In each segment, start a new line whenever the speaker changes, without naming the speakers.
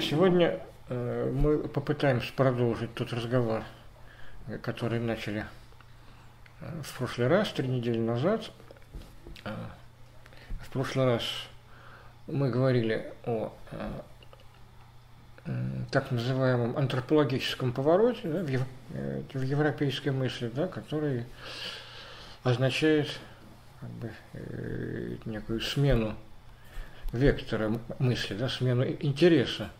Сегодня э, мы попытаемся продолжить тот разговор, который начали э, в прошлый раз, три недели назад. Э, в прошлый раз мы говорили о так называемом антропологическом повороте да, в, в европейской мысли, да, который означает как бы, э, некую смену вектора мысли, да, смену интереса.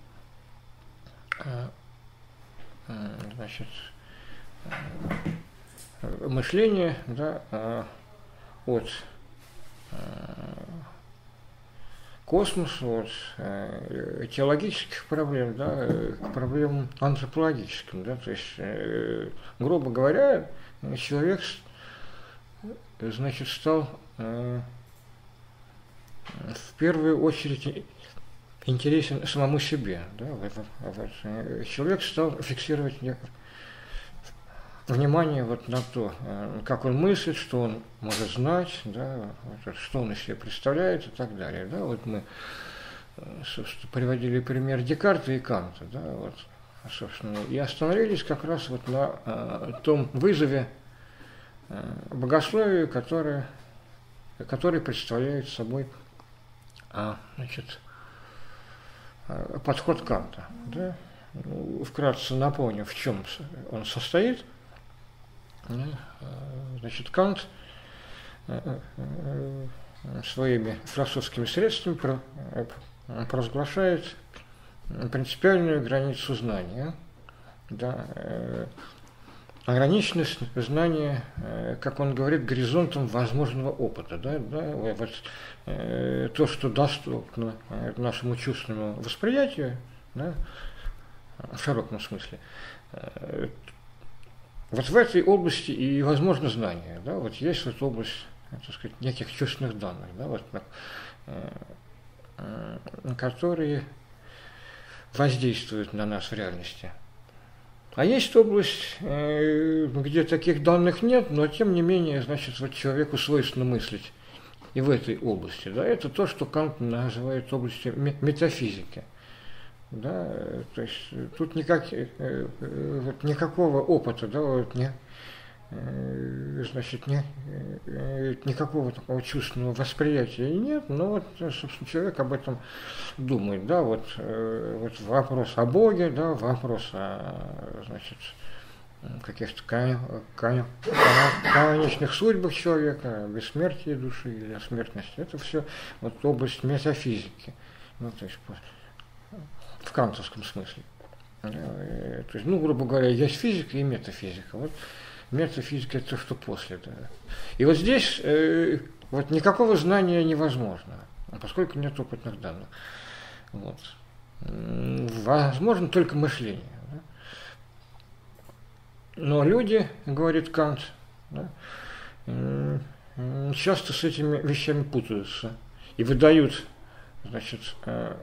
А, значит, э, мышление да, от космоса, от э, теологических проблем да, к проблемам антропологическим. Да, то есть, грубо говоря, человек значит, стал э, в первую очередь интересен самому себе. Да? Вот, вот. Э, человек стал фиксировать внимание вот на то, э, как он мыслит, что он может знать, да, что он из себя представляет и так далее. Да? Вот мы, собственно, приводили пример Декарта и Канта. Да? Вот, собственно, и остановились как раз вот на э, том вызове, Э, богословию, которое, который представляет собой значит, э, подход Канта. Да? Ну, вкратце напомню, в чем он состоит. Э, значит, Кант своими философскими средствами провозглашает принципиальную границу знания. Да, ограниченность знания, э, как он говорит, горизонтом возможного опыта. Да, да, вот, э, то, что доступно э, нашему чувственному восприятию, да, в широком смысле, э, вот в этой области и возможно знание. Да, вот есть вот область так сказать, неких чувственных данных, да, вот, э, э, которые воздействуют на нас в реальности. А есть область, э, где таких данных нет, но тем не менее, значит, вот человеку свойственно мыслить и в этой области. Да, это то, что Кант называет областью метафизики. Да, то есть тут никак, э, э, никакого опыта, да, вот не, значит, не, э, никакого такого чувственного восприятия нет, но вот, собственно, человек об этом думает, да, вот, э, вот вопрос о Боге, да, вопрос о, значит, каких-то конечных судьбах человека, бессмертии души или о смертности, это все вот область метафизики, ну, то есть в кантовском смысле. То есть, ну, грубо говоря, есть физика и метафизика. Вот метафизика это то, что после. Да. И вот здесь э, вот никакого знания невозможно, поскольку нет опытных данных. Вот. Возможно только мышление. Да. Но люди, говорит Кант, да, часто с этими вещами путаются и выдают значит, э,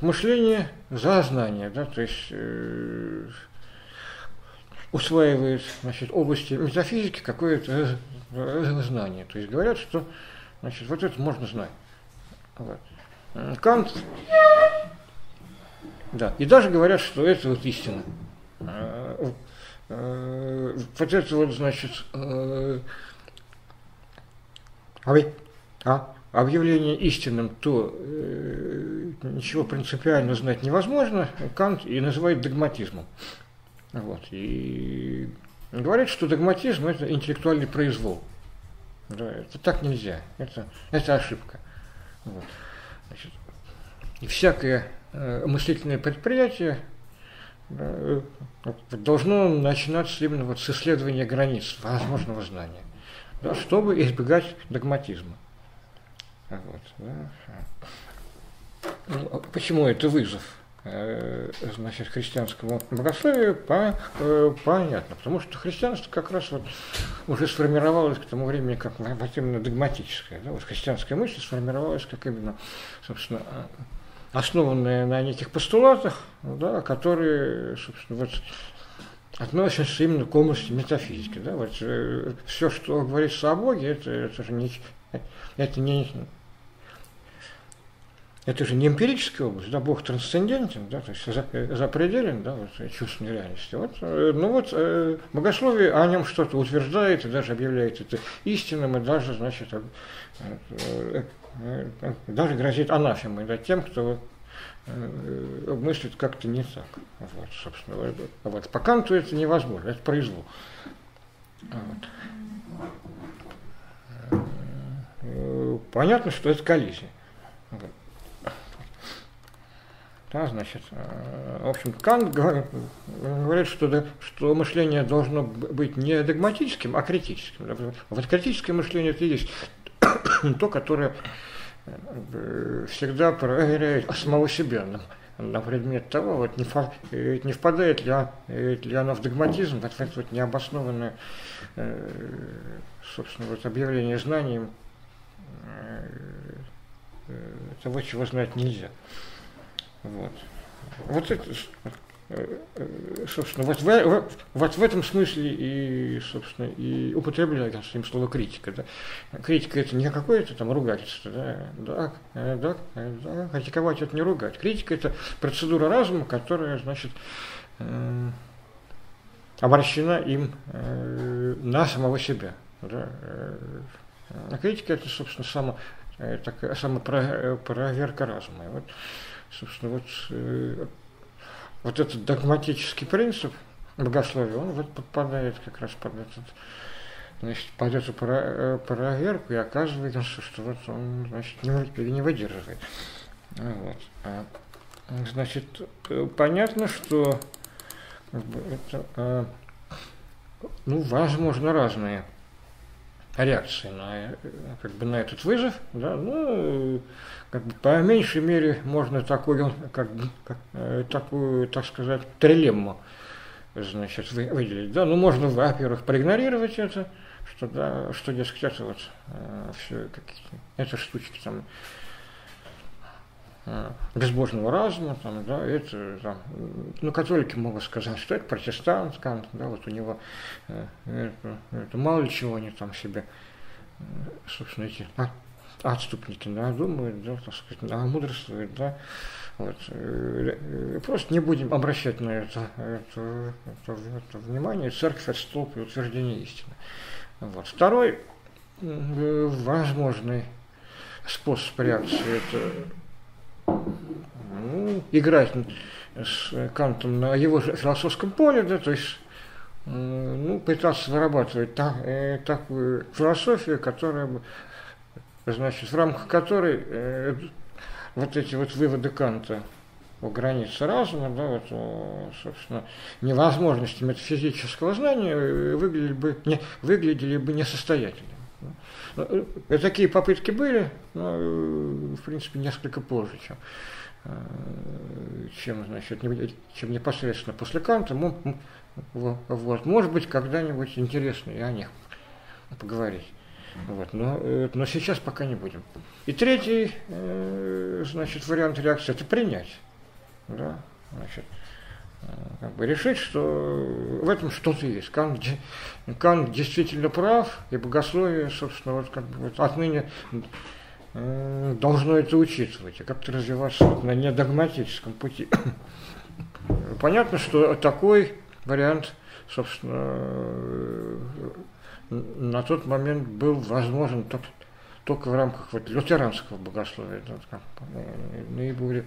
мышление за знание, да, то есть э, усваивает значит, области метафизики какое-то знание. То есть говорят, что значит, вот это можно знать. Вот. Кант, да, и даже говорят, что это вот истина. А, э, вот это вот, значит, э, а, объявление истинным, то э, ничего принципиально знать невозможно, Кант и называет догматизмом. Вот. И говорит, что догматизм – это интеллектуальный произвол. Да, это так нельзя, это, это ошибка. Вот. Значит, и всякое э, мыслительное предприятие э, должно начинаться именно вот с исследования границ возможного знания, да, чтобы избегать догматизма. Вот, да. ну, почему это вызов? Э, значит, христианскому богословию по, э, понятно, потому что христианство как раз вот уже сформировалось к тому времени как именно догматическое. Да? Вот христианская мысль сформировалась как именно, собственно, основанная на неких постулатах, да, которые, собственно, вот относятся именно к области метафизики. Да? Вот, э, все, что говорится о Боге, это, это же не, это не это же не эмпирическая область, да, Бог трансцендентен, да, то есть за, запределен, да, вот, чувственной реальности. Вот, э, ну вот, э, богословие о нем что-то утверждает и даже объявляет это истинным, и даже, значит, э, э, э, даже грозит анафемой да, тем, кто э, мыслит как-то не так. Вот, собственно, вот, вот. По Канту это невозможно, это произвол. Вот. Э, понятно, что это коллизия. Вот. Да, значит, э, в общем, Кант говорит, что, что мышление должно быть не догматическим, а критическим. Вот критическое мышление это есть то, которое э, всегда проверяет самого себя на, предмет того, вот не, фа, э, не впадает ли, ли оно в догматизм, вот в это вот необоснованное, собственно, вот объявление знанием того, чего знать нельзя. Вот. Вот это, э, э, собственно, вот в, вот в этом смысле и, собственно, и употребляется им слово критика. Да? Критика это не какое-то там ругательство, да, да, э, да, да, критиковать это не ругать. Критика это процедура разума, которая, значит, э, обращена им э, на самого себя. Да? А критика это, собственно, само, э, такая самопроверка разума. И вот, собственно, вот, э, вот этот догматический принцип богословия, он вот подпадает как раз под этот, значит, под эту э, проверку и оказывается, что вот он, значит, не, не выдерживает. Вот. А, значит, э, понятно, что это, ну, возможно, разные реакции на, как бы, на этот вызов, да, ну, как бы, по меньшей мере можно такую, как, как, э, такую, так сказать, трилемму значит, выделить. Да, ну, можно, во-первых, проигнорировать это, что, да, что, дескать, это вот э, все какие-то, это штучки там, э, безбожного разума, там, да, это, там, ну, католики могут сказать, что это протестант, Кант, да, вот у него, э, это, это мало ли чего они там себе, э, собственно, эти а, отступники, да, думают, да, так сказать, да, мудрствуют, да, вот, э, просто не будем обращать на это, это, это, это внимание, церковь это столб и утверждение истины. Вот. Второй возможный способ реакции это ну, играть с Кантом на его философском поле, да, то есть ну, пытаться вырабатывать та, э, такую философию, которая бы, значит, в рамках которой э, вот эти вот выводы Канта о границе разума, да, вот, о, собственно, невозможности метафизического знания э, выглядели бы, не, выглядели бы несостоятельными. Ну, э, такие попытки были, но, э, в принципе, несколько позже, чем, чем, значит, чем непосредственно после Канта. Вот. Может быть, когда-нибудь интересно и о них поговорить. Вот. Но, но сейчас пока не будем. И третий значит, вариант реакции – это принять. Да? Значит, как бы решить, что в этом что-то есть. Кант, Кант действительно прав, и богословие, собственно, вот как бы вот отныне э, должно это учитывать, и как-то развиваться вот на недогматическом пути. Понятно, что такой вариант, собственно, э, на тот момент был возможен только, только в рамках вот лютеранского богословия, э, наиболее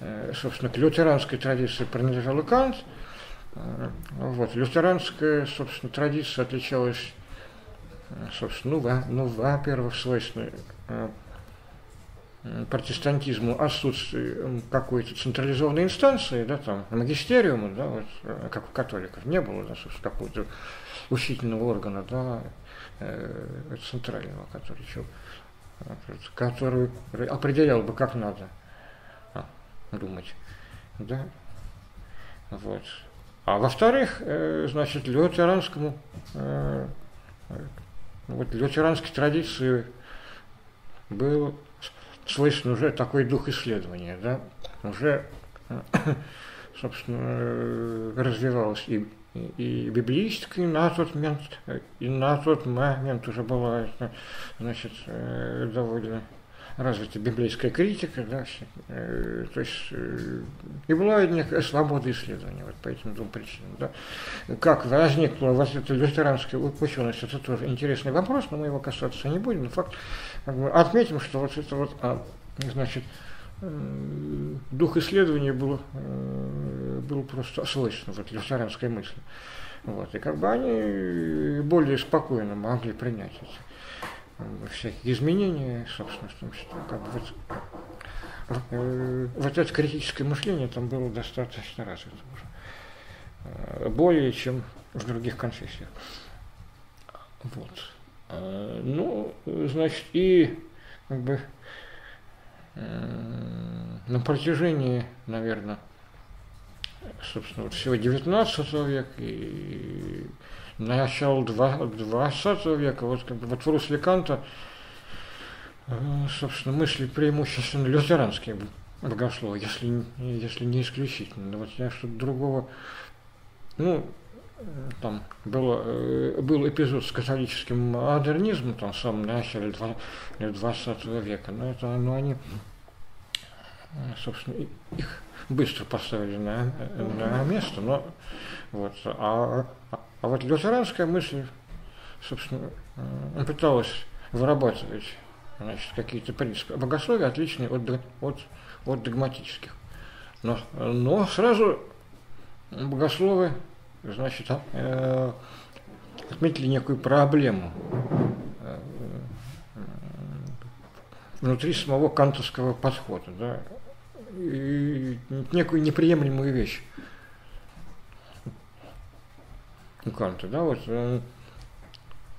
Э, собственно, к лютеранской традиции принадлежал Кант. Э, вот. Лютеранская, собственно, традиция отличалась, э, собственно, ну, во, ну во-первых, свойственной протестантизму отсутствие какой-то централизованной инстанции, да, там, магистериума, да, вот, как у католиков, не было, да, собственно, какого-то учительного органа, да, э, центрального, который, который определял бы, как надо думать. Да? Вот. А во-вторых, э, значит, лютеранскому, э, вот лютеранской традиции был слышен уже такой дух исследования, да, уже, собственно, развивалась и, и, библейская на тот момент, и на тот момент уже была, значит, э, довольно развита библейская критика, да, э, то есть э, и была некая свобода исследования вот по этим двум причинам. Да. Как возникла вот эта лютеранская ученость, это тоже интересный вопрос, но мы его касаться не будем, но факт, отметим, что вот это вот, а, значит, дух исследования был, э, был просто свойствен вот, лютеранской мысли. Вот, и как бы они более спокойно могли принять эти всякие изменения, собственно, в том числе, как бы вот, э, вот это критическое мышление там было достаточно развито уже. Э, более, чем в других конфессиях. Вот. Э, ну, значит, и как бы на протяжении, наверное, собственно, вот всего 19 века и начало 20 века, вот, как бы, вот в русле Канта, э, собственно, мысли преимущественно лютеранские богословы, если, если не исключительно. Вот я что-то другого, ну, там было, э, был эпизод с католическим модернизмом, там, в самом начале 20 века, но это, ну, они, собственно, их быстро поставили на, на место, но вот, а, а вот лютеранская мысль, собственно, э, пыталась вырабатывать значит, какие-то принципы богословия, отличные от, от, от догматических. Но, но сразу богословы, значит, э, отметили некую проблему э, внутри самого кантовского подхода, да, некую неприемлемую вещь. Канта, да, вот э,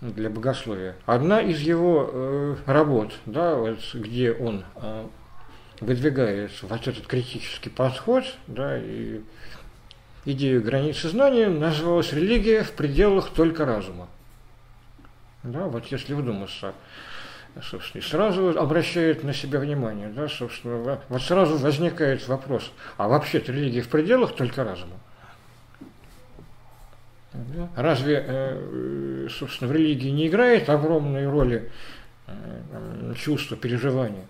для богословия. Одна из его э, работ, да, вот, где он э, выдвигает вот этот критический подход, да, и идею границы знания, называлась «Религия в пределах только разума». Да, вот если вдуматься, собственно, и сразу обращает на себя внимание, да, собственно, вот сразу возникает вопрос, а вообще-то религия в пределах только разума? Разве, э, собственно, в религии не играет огромной роли э, чувство, переживания?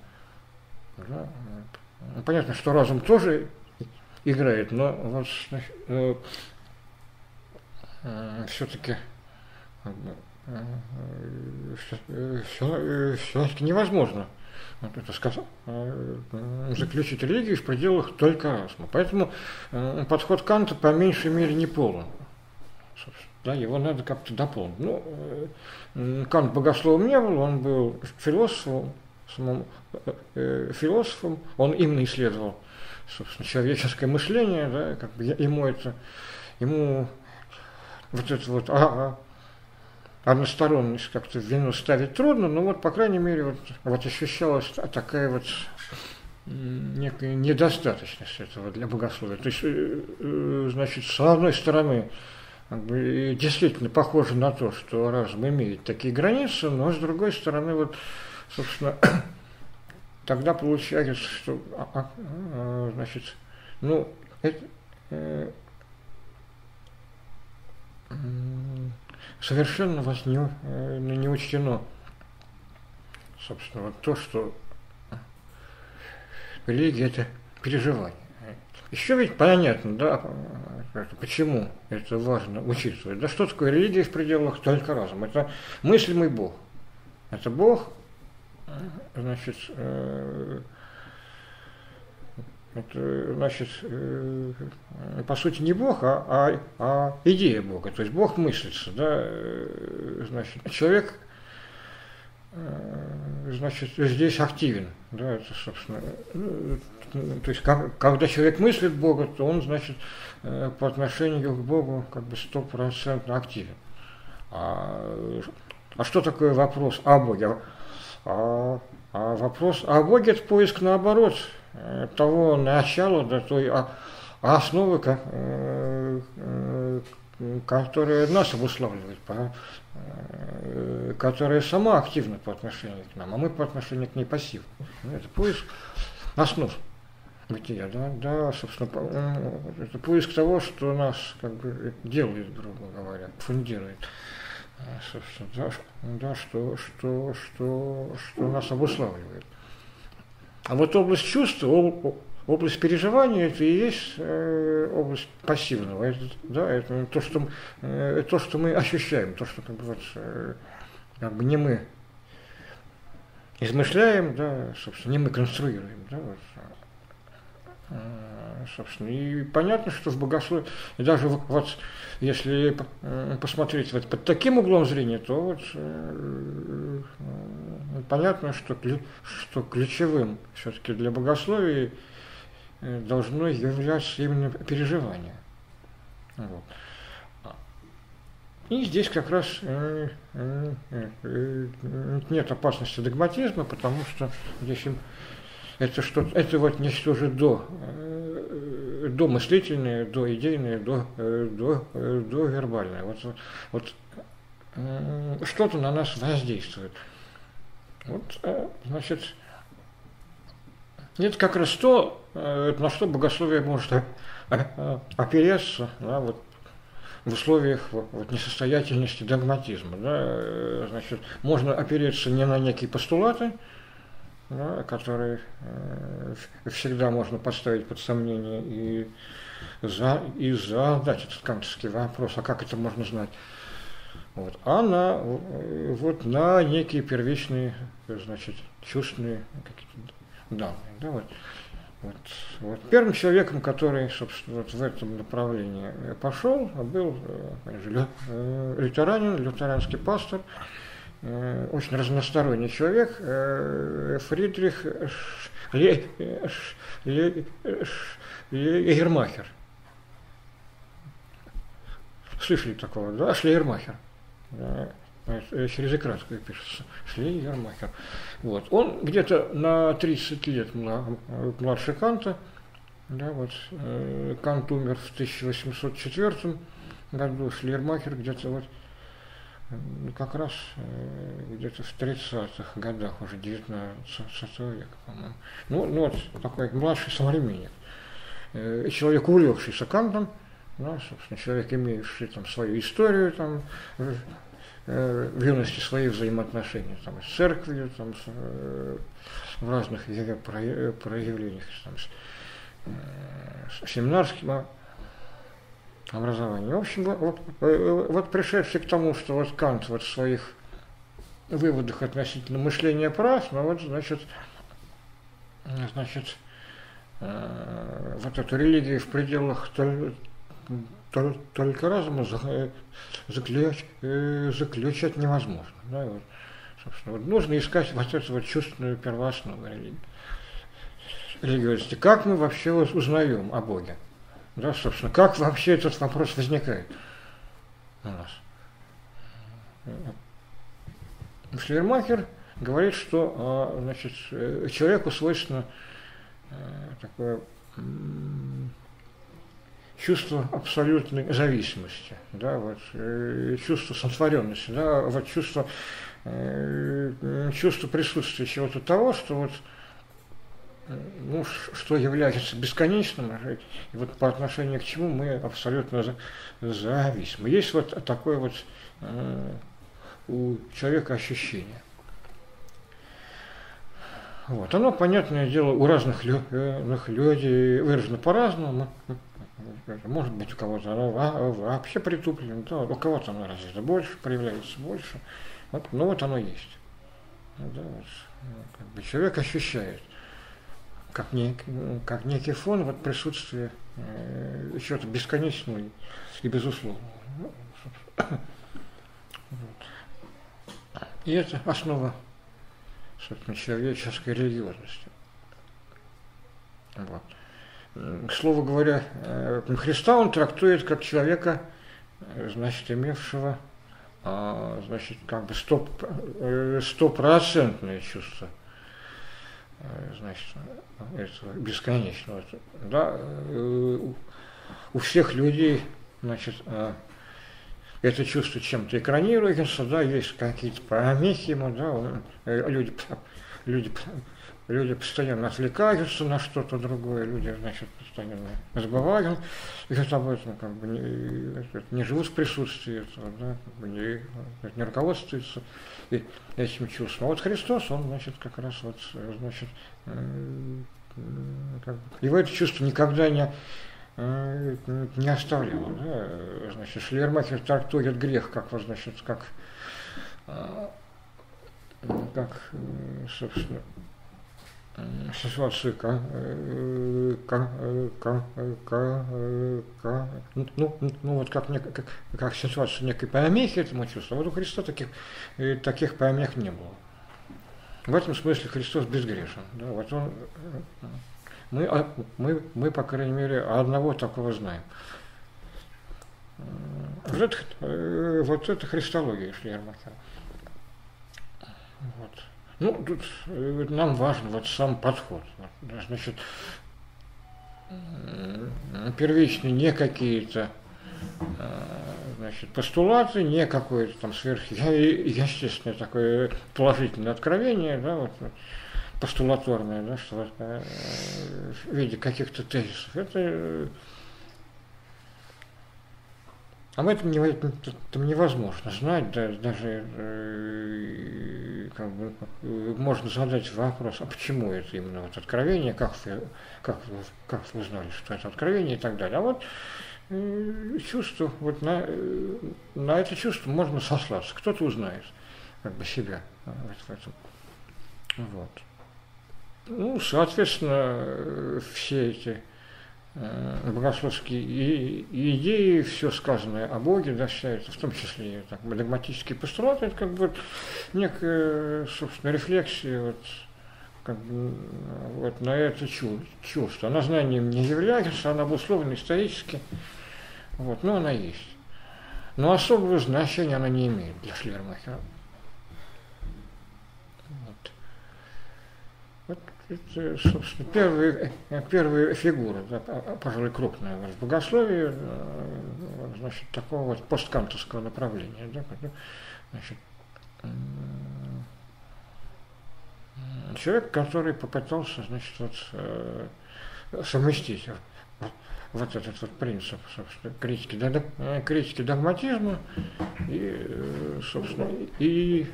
Да? Ну, понятно, что разум тоже играет, но вот э, все-таки все-таки невозможно это сказать, заключить религию в пределах только разума. Поэтому подход Канта по меньшей мере не полон да, его надо как-то дополнить. Ну, э, Кант богословом не был, он был философом, самым, э, э, философом, он именно исследовал, собственно, человеческое мышление, да, как бы ему это, ему вот это вот а, а, односторонность как-то в вину ставить трудно, но вот, по крайней мере, вот, вот ощущалась такая вот некая недостаточность этого для богословия. То есть, значит, с одной стороны, действительно похоже на то, что разум имеет такие границы, но с другой стороны, вот, собственно, тогда получается, что, а, а, а, значит, ну, это, э, совершенно вас не, э, не учтено, собственно, вот то, что религия – это переживание. Еще ведь понятно, да, почему это важно учитывать. Да что такое религия в пределах только разума? Это мыслимый Бог. Это Бог, значит, э, это, значит, э, по сути не Бог, а, а, а идея Бога. То есть Бог мыслится, да, э, значит, человек значит, здесь активен. Да, это, собственно, то есть, как, когда человек мыслит Бога, то он, значит, э, по отношению к Богу как бы стопроцентно активен. А, а что такое вопрос о Боге? А, а вопрос, а это поиск наоборот, э, того начала, да, той основы, э, э, которая нас обуславливает, которая сама активна по отношению к нам, а мы по отношению к ней пассивны. Ну, это поиск основ бытия, да, да, собственно, это поиск того, что нас как бы делает, грубо говоря, фундирует. Да, да что, что, что, что нас обуславливает. А вот область чувства, область переживания это и есть э, область пассивного. Это, да, это то, что, э, то, что мы ощущаем, то, что как бы, вот, э, как бы не мы измышляем, да, собственно, не мы конструируем. Да, вот, собственно, и понятно, что в богословии, даже вот если э, посмотреть вот под таким углом зрения, то вот э, понятно, что, что ключевым все-таки для богословия Э, должно являться именно переживание. Вот. И здесь как раз э, э, нет опасности догматизма, потому что здесь это что это вот нечто уже до, до мыслительное, до идейное, до, до, до вербальное. Вот, вот что-то на нас воздействует. Вот, значит, это как раз то, э, на что богословие может э, э, опереться да, вот, в условиях вот, несостоятельности догматизма. Да, значит, можно опереться не на некие постулаты, да, которые всегда можно поставить под сомнение и, за, и задать этот кантовский вопрос, а как это можно знать? Вот, а на, вот, на некие первичные, значит, чувственные какие-то данные. Да, вот. Вот, вот. Первым человеком, который, собственно, вот в этом направлении пошел, был э, лютеранин, лютеранский пастор, э, очень разносторонний человек, э, Фридрих Егермахер. Слышали такого, да? Шлейермахер. Э, через Икратскую пишется, Шлей Ермахер. Вот. Он где-то на 30 лет младше Канта, да, вот, э, Кант умер в 1804 году, Шлейермахер где-то вот как раз э, где-то в 30-х годах, уже 19 века, по-моему. Ну, ну вот такой младший современник. Человек, увлекшийся Кантом, да, собственно, человек, имеющий там свою историю, там, Э, в юности свои взаимоотношения там, с церковью, там, с, э, в разных проявлениях, там, с, э, семинарским образованием. В общем, вот, вот пришедший к тому, что вот Кант вот в своих выводах относительно мышления прав, но вот, значит, значит, вот эту религию в пределах только разума заключать, э, заключать невозможно. Да, вот, собственно, вот нужно искать вот эту вот чувственную первооснову религии. религиозности. Как мы вообще узнаем о Боге? Да, собственно, как вообще этот вопрос возникает у нас? Шлермахер говорит, что а, значит, э, человеку свойственно э, такое чувство абсолютной зависимости, да, вот, э, чувство сотворенности, да, вот чувство, чувство присутствия чего-то того, что вот ну, что является бесконечным, и вот по отношению к чему мы абсолютно зависимы. Есть вот такое вот э, у человека ощущение. Вот. Оно, понятное дело, у разных людей выражено по-разному. Может быть, у кого-то вообще притуплено, да, у кого-то оно развито больше, проявляется больше. Вот, ну вот оно есть. Да, вот, как бы человек ощущает, как, нек, как некий фон вот присутствие э, чего-то бесконечного и безусловного. Ну, вот. И это основа собственно, человеческой религиозности. Вот к слову говоря, э, Христа он трактует как человека, э, значит, имевшего а, значит, как бы стоп, э, стопроцентное чувство значит, этого бесконечного. Да, э, у всех людей, значит, это чувство чем-то экранируется, да, есть какие-то помехи ему, да, люди, люди люди постоянно отвлекаются на что-то другое, люди, значит, постоянно забывают говорят об этом, как бы не, не живут в присутствии этого, да, как бы не, не руководствуются этим чувством. А вот Христос, он, значит, как раз вот, значит, как бы, его это чувство никогда не, не оставляло. Да? Значит, Шлермахер трактует грех как, значит, как, как, собственно, ситуации, как, как, как, как, как, ну, ну вот как, как, как ситуация некой помехи этому чувству, вот у Христа таких, таких помех не было. В этом смысле Христос безгрешен. Да, вот он, мы, мы, мы, по крайней мере, одного такого знаем. Вот это, вот это христология Шлермаха. Вот. Ну, тут э, нам важен вот сам подход. Значит, первичные не какие-то э, значит, постулаты, не какое-то там сверхъестественное такое положительное откровение, да, вот, постулаторное, да, что э, в виде каких-то тезисов. Это об этом, не, этом невозможно знать, да, даже э, как бы, можно задать вопрос, а почему это именно вот откровение, как вы, как, как вы узнали, что это откровение и так далее. А вот э, чувство, вот на, э, на это чувство можно сослаться, кто-то узнает как бы себя вот в этом. Вот. Ну, соответственно, э, все эти Э, богословские идеи, все сказанное о Боге, да, считается, в том числе так, догматические постулаты, это как бы некая, собственно, рефлексия вот, как бы, вот на это чувство. Она знанием не является, она обусловлена исторически, вот, но она есть. Но особого значения она не имеет для Шлермахера. Это, собственно, первые, первые фигуры, да, пожалуй, крупная в богословии, э, значит, такого вот посткантовского направления. Да, значит, человек, который попытался, значит, вот, э, совместить вот этот вот принцип, собственно, критики, э, критики догматизма и, собственно, и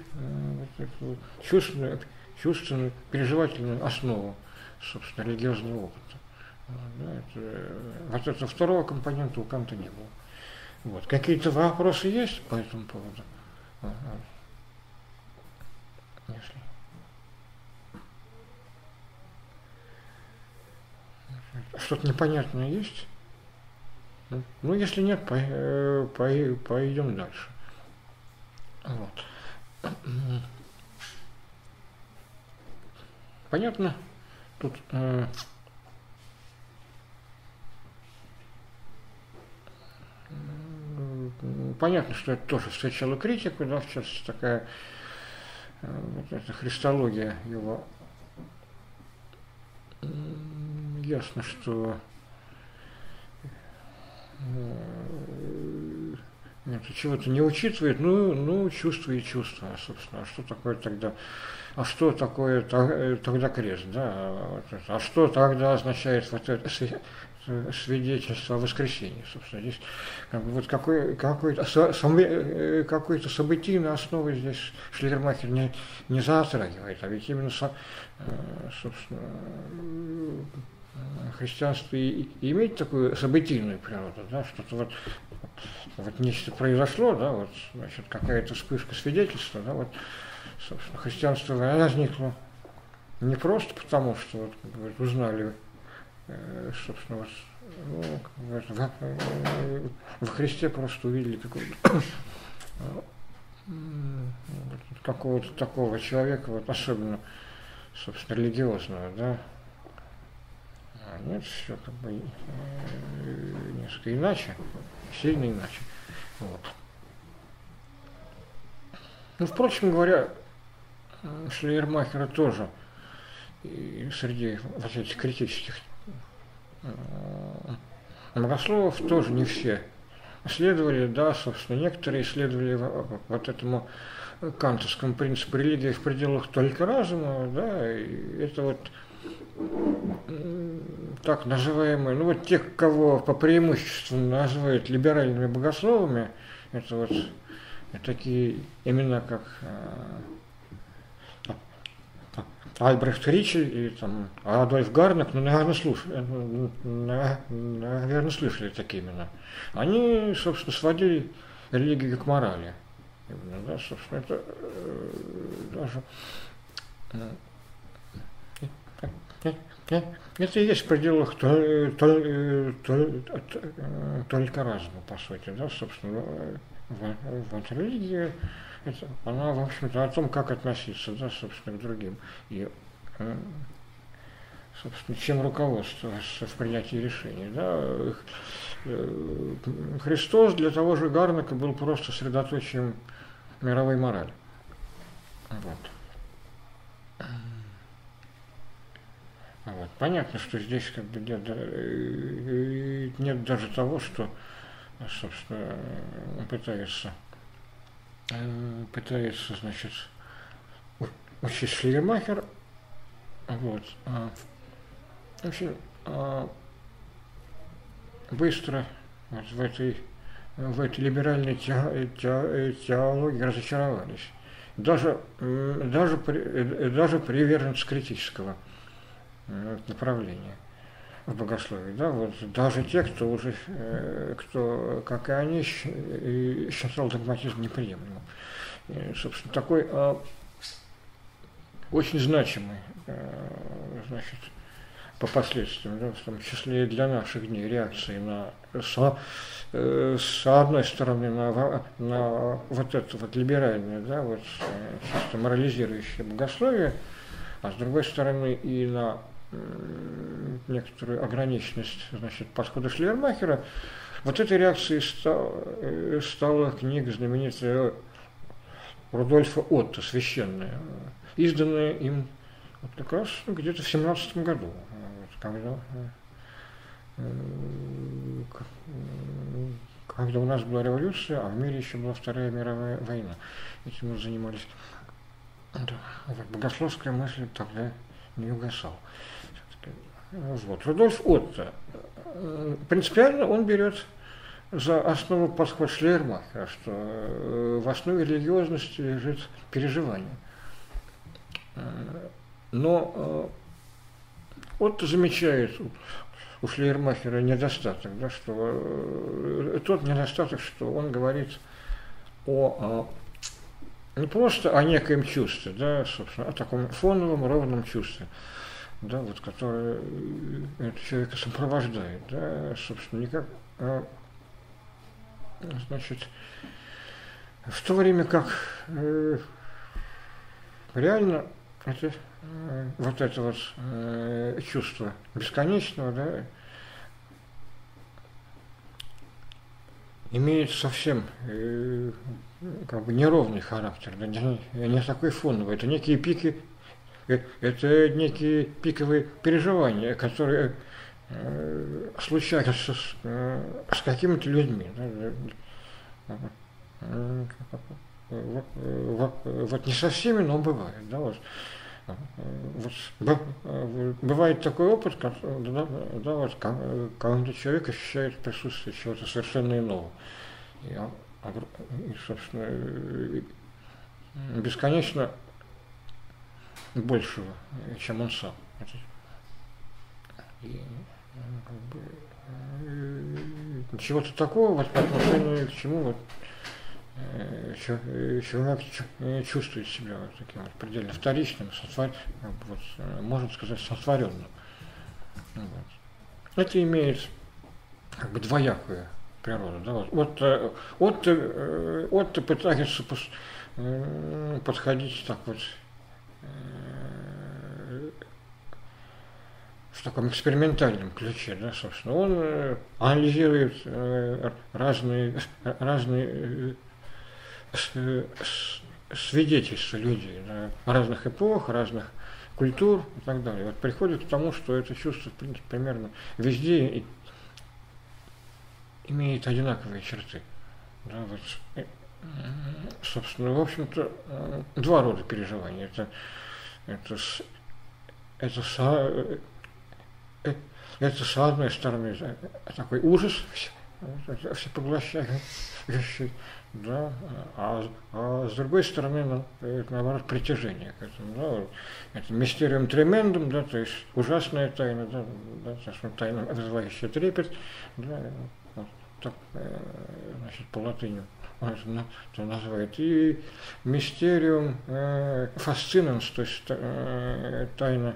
вот, чувственную чувственную, переживательную основу, собственно, религиозного опыта. Да, это, вот этого второго компонента у Канта не было. Вот. Какие-то вопросы есть по этому поводу? Если. Что-то непонятное есть? Ну, ну если нет, по, э, по, пойдем дальше. Вот. Понятно? Тут э, понятно, что это тоже встречало критику, да, частности такая э, вот эта христология его. Ясно, что э, чего-то не учитывает, ну, ну, чувство и чувство, собственно. А что такое тогда а что такое э, тогда крест, да, а что тогда означает вот это свидетельство о воскресении, собственно, здесь как бы вот какой, какой-то, э, какой-то событийной основы здесь Шлермахер не, не затрагивает, а ведь именно, э, собственно, христианство и, и имеет такую событийную природу, да, что-то вот, вот нечто произошло, да, вот, значит, какая-то вспышка свидетельства, да, вот, собственно, христианство возникло не просто потому, что вот, как узнали, э, собственно, вот, ну, как в, в Христе просто увидели какого-то какого-то такого человека, вот особенно, собственно, религиозного, да. А нет, все как бы э, несколько иначе, сильно иначе. Вот. Ну, впрочем говоря, Шлейермахера тоже и среди вот этих критических богословов тоже не все следовали, да, собственно, некоторые следовали вот этому кантовскому принципу религии в пределах только разума, да, и это вот так называемые, ну вот тех, кого по преимуществу называют либеральными богословами, это вот такие имена, как э, Альбрехт Ричель и там Адольф Гарнак, ну, наверное, слушали, наверное, слышали такие имена. Они, собственно, сводили религию к морали. Именно, да, собственно, это э, даже это и есть в пределах только разума, по сути, да, собственно, вот религия, это, она, в общем-то, о том, как относиться, да, собственно, к другим. И, собственно, чем руководствоваться в принятии решений, да. Христос для того же Гарнака был просто средоточием мировой морали. Вот. Вот. Понятно, что здесь как бы нет, э, нет даже того, что, собственно, пытается, э, пытается, значит, учить Шлигермахер. Вот. А, очень а, быстро вот в этой в этой либеральной теологии разочаровались. Даже, даже, даже приверженцы критического направления в богословии. Да, вот даже те, кто уже, э, кто, как и они, считал догматизм неприемлемым. И, собственно, такой а, очень значимый, значит, по последствиям, да, в том числе и для наших дней, реакции на со, э, с одной стороны на, на вот это вот либеральное, да, вот чисто морализирующее богословие, а с другой стороны и на некоторую ограниченность значит, подхода Шлермахера, вот этой реакцией стал, э, стала книга знаменитая Рудольфа Отто, священная, изданная им вот как раз где-то в 17 году, когда, э, когда у нас была революция, а в мире еще была Вторая мировая война. Этим мы занимались. Вот, богословская мысль тогда не угасала. Вот. Рудольф Отто, принципиально он берет за основу подход Шлейермахера, что э, в основе религиозности лежит переживание. Но э, Отто замечает у Шлейермахера недостаток, да, что э, тот недостаток, что он говорит о не просто о некоем чувстве, да, собственно, о таком фоновом ровном чувстве, да, вот, которое э, это человека сопровождает, да, собственно, никак, а, значит, в то время как э, реально это, э, вот это вот э, чувство бесконечного, да, имеет совсем э, как бы неровный характер, да, не, не такой фоновый, это некие пики это некие пиковые переживания, которые э, случаются с, э, с какими-то людьми. Вот, не со всеми, но бывает. Да, вот. Вот, бывает такой опыт, да, да, вот, когда человек ощущает присутствие чего-то совершенно иного. И собственно, бесконечно большего, чем он сам. И, как бы, чего-то такого вот, по отношению к чему вот, человек чувствует себя вот таким вот предельно вторичным, сотвор, вот, можно сказать, сотворенным. Вот. Это имеет как бы двоякую природу. Да? Вот, вот, вот, вот пытается подходить так вот в таком экспериментальном ключе, да, собственно. Он э, анализирует э, разные, разные э, свидетельства людей да, разных эпох, разных культур и так далее. Вот приходит к тому, что это чувство, в принципе, примерно везде имеет одинаковые черты. Да, вот, собственно, в общем-то, э, два рода переживаний. Это, это, это, это, э, это с одной стороны такой ужас, всепоглощающий, да, а, а с другой стороны, ну, наоборот, притяжение к этому, да, это мистериум тремендум, да, то есть ужасная тайна, да, да, тайна, вызывающая трепет, да, вот, так, э, значит, по латыни это называют, и мистериум э, фасцинанс, то есть э, тайна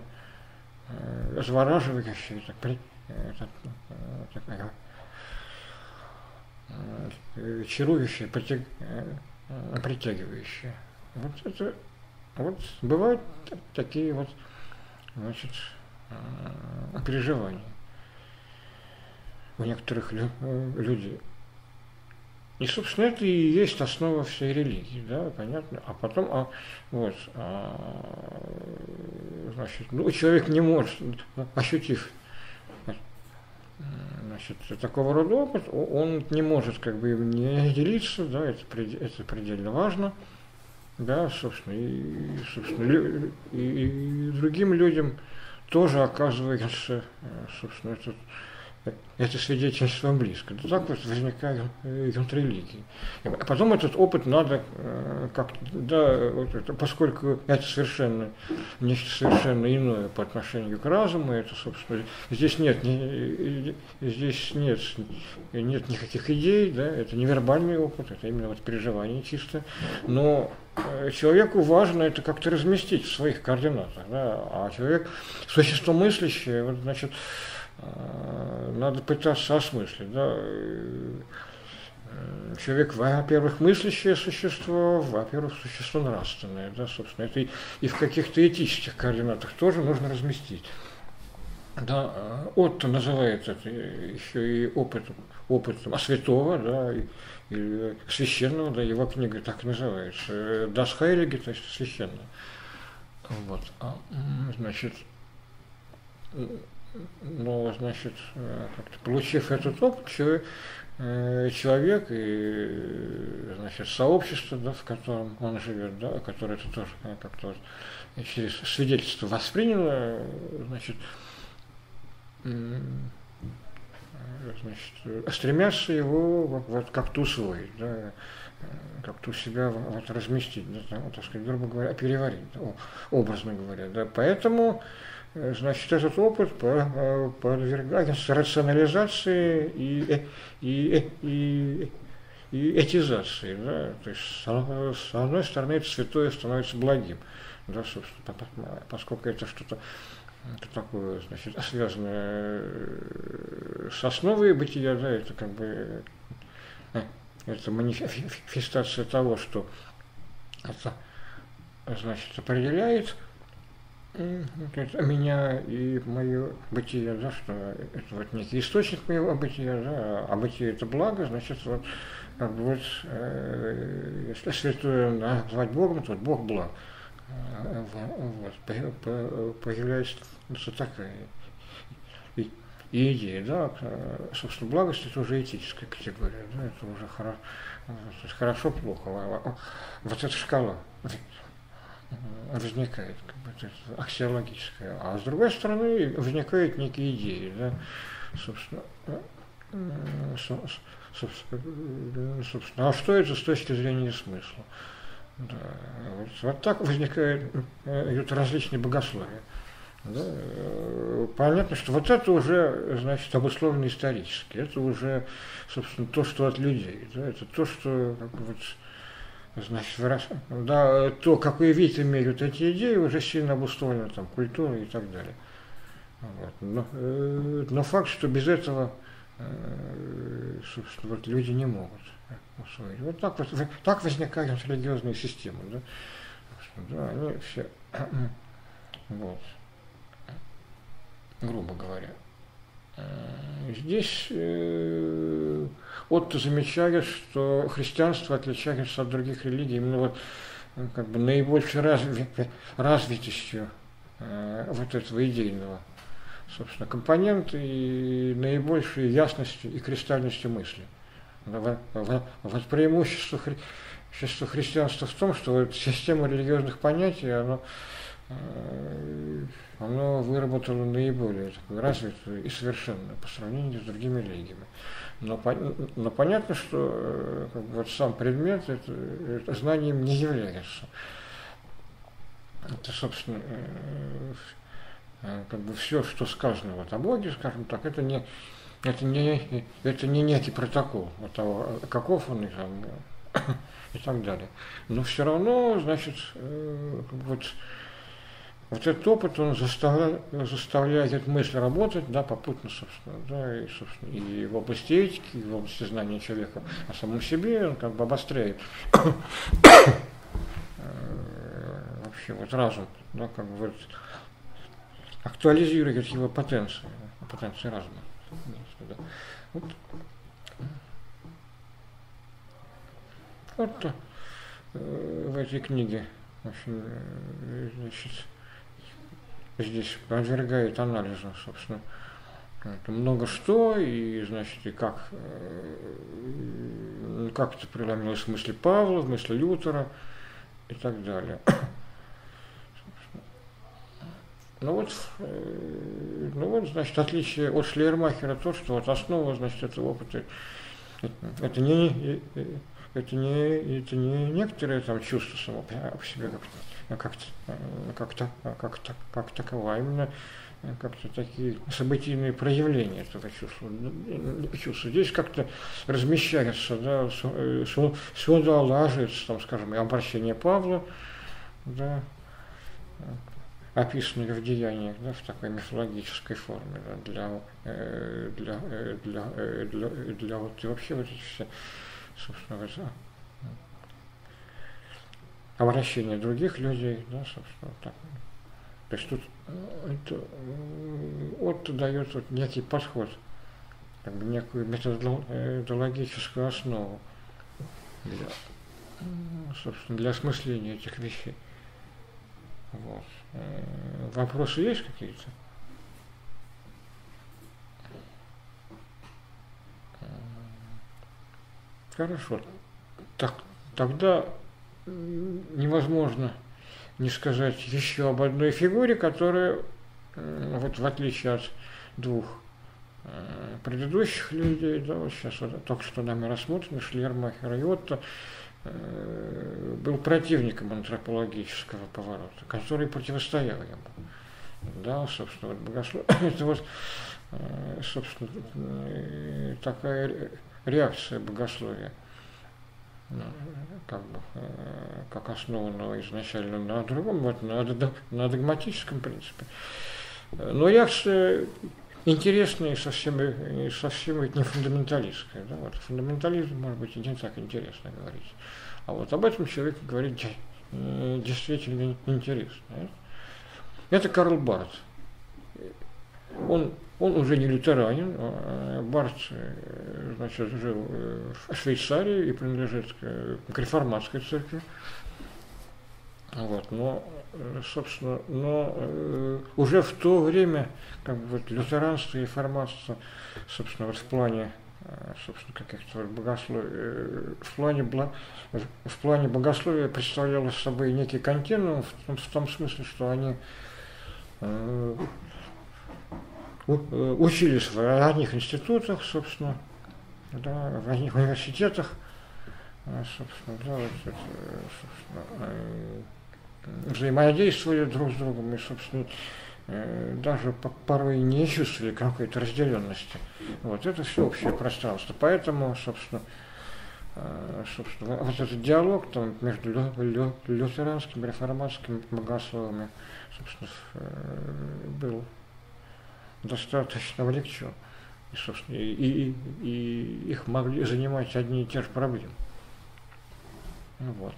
э, завораживающая, так, при, э, так, э, такая Э, чарующее, притяг... Э, притягивающее. Вот это, вот бывают такие вот, значит, э, переживания у некоторых людей. И, собственно, это и есть основа всей религии, да, понятно. А потом, а, вот, а, значит, ну, человек не может, ощутив значит, такого рода опыт, он не может как бы не делиться, да, это, это предельно важно, да, собственно, и, собственно, и, и другим людям тоже оказывается, собственно, этот это свидетельство близко. Да так вот возникает контррелигии. А потом этот опыт надо э, как да, вот это, поскольку это совершенно нечто совершенно иное по отношению к разуму, это, собственно, здесь нет, не, здесь нет, нет никаких идей, да, это невербальный опыт, это именно вот переживание чисто, но э, человеку важно это как-то разместить в своих координатах, да, а человек, существо мыслящее, вот, значит, Э, надо пытаться осмыслить. Да? Э, человек, во-первых, мыслящее существо, во-первых, существо нравственное, да, собственно, это и, и в каких-то этических координатах тоже нужно разместить. Да, э, Отто называет это еще и опыт, опытом а святого, да, и, и священного, да, его книга так называется, Das Heilige, то есть священное. Вот. А, значит, но, значит, э, получив этот опыт, человек, э, человек и, значит, сообщество, да, в котором он живет, да, которое это тоже э, как-то через свидетельство восприняло, значит, значит, стремятся его вот, как-то усвоить, да, как-то у себя вот, разместить, да, так сказать, грубо говоря, переварить, да, образно говоря. Да. Поэтому значит, этот опыт подвергается рационализации и, и, и, и этизации. Да? То есть, с одной стороны, это святое становится благим, да, поскольку это что-то это такое, значит, связанное с основой бытия, да, это как бы это манифестация того, что это, значит, определяет это меня и мое бытие, да, что это вот некий источник моего бытия, да, а бытие это благо, значит, вот, как бы вот, э, если святое назвать Богом, то вот Бог благ. Э, вот, появляется такая и, и идея, да, собственно, благость это уже этическая категория, да, это уже хоро, хорошо, плохо, вот эта шкала возникает как бы, аксиологическое. А с другой стороны возникают некие идеи, да, собственно, собственно, собственно, а что это с точки зрения смысла? Да, вот, вот так возникают идут различные богословия. Да, понятно, что вот это уже, значит, обусловлено исторически. Это уже, собственно, то, что от людей. Да, это то, что как бы, вот, значит, вырос... да, то, какой вид имеют эти идеи, уже сильно обусловлено там, культурой и так далее. Вот. Но, э, но факт, что без этого э, собственно, вот люди не могут усвоить. Вот так, вот, так возникают религиозные системы. Да? Да, они все, вот, грубо говоря. Э, здесь э, Отто замечает, что христианство отличается от других религий именно вот как бы наибольшей разви, развитостью э, вот этого идейного собственно, компонента и наибольшей ясностью и кристальностью мысли. Вот преимущество, хри, христианства в том, что вот система религиозных понятий, оно Э, оно выработало наиболее такую развитую и совершенную по сравнению с другими религиями. Но, но понятно, что э, как бы, вот сам предмет это, это знанием не является. Это, собственно, э, как бы все, что сказано вот о Боге, скажем так, это не, это не, это не некий протокол от того, каков он и, там, и так далее. Но все равно, значит, вот вот этот опыт, он заставляет, заставляет мысль работать, да, попутно, собственно, да, и, собственно, и в области этики, и в области знания человека о самом себе, он как бы обостряет э, вообще вот разум, да, как бы вот актуализирует его потенции, потенции разума. Вот, вот э, в этой книге, общем, э, значит, здесь подвергает анализу, собственно, это много что, и, значит, и как, э, как это преломилось в мысли Павла, в мысли Лютера и так далее. Ну вот, э, ну вот, значит, отличие от Шлейермахера то, что вот основа, значит, этого опыта, это не, это не, это не некоторые там чувства само по себе как-то, как, как, как, как, как таково, а именно как-то такие событийные проявления этого чувства. чувства. Здесь как-то размещается, да, сюда ложится, там, скажем, и обращение Павла, да, описанные в деяниях да, в такой мифологической форме да, для, для, для, для, для, для вот и вообще вот эти все, собственно, вот, обращение других людей, да, собственно, так. То есть тут э, это, вот дает вот некий подход, как бы некую методологическую основу для, собственно, для осмысления этих вещей. Вот. Э, вопросы есть какие-то? Хорошо. Так, тогда невозможно не сказать еще об одной фигуре, которая, вот в отличие от двух э, предыдущих людей, да, вот сейчас вот, только что нами рассмотрены, Шлермахер и Отто, э, был противником антропологического поворота, который противостоял ему. Да, собственно, вот богослов... это вот, э, собственно, такая реакция богословия – как бы, э, как основанного изначально на другом, вот, на, на догматическом принципе. Но реакция интересная и совсем, и совсем не фундаменталистская. Да? Вот, фундаментализм, может быть, не так интересно говорить. А вот об этом человек говорит э, действительно интересно. Это Карл Барт. Он он уже не лютеранин, а Барт э, значит, жил э, в Швейцарии и принадлежит к, реформатской церкви. Вот, но, э, собственно, но э, уже в то время, как бы вот лютеранство и реформатство, собственно, вот в плане, собственно, каких-то богословий, в плане, в плане богословия представляло собой некий континуум в, в том смысле, что они учились в ранних институтах, собственно, да, в ранних университетах, а, собственно, да, вот это, собственно, э, взаимодействовали друг с другом и, собственно, э, даже порой не чувствовали какой-то разделенности. Вот это все общее пространство. Поэтому, собственно, собственно, вот этот диалог там, между лю, лю, лютеранскими, реформатскими богословами, собственно, был достаточно влечен. И, собственно, и, и, и их могли занимать одни и те же проблемы. Вот.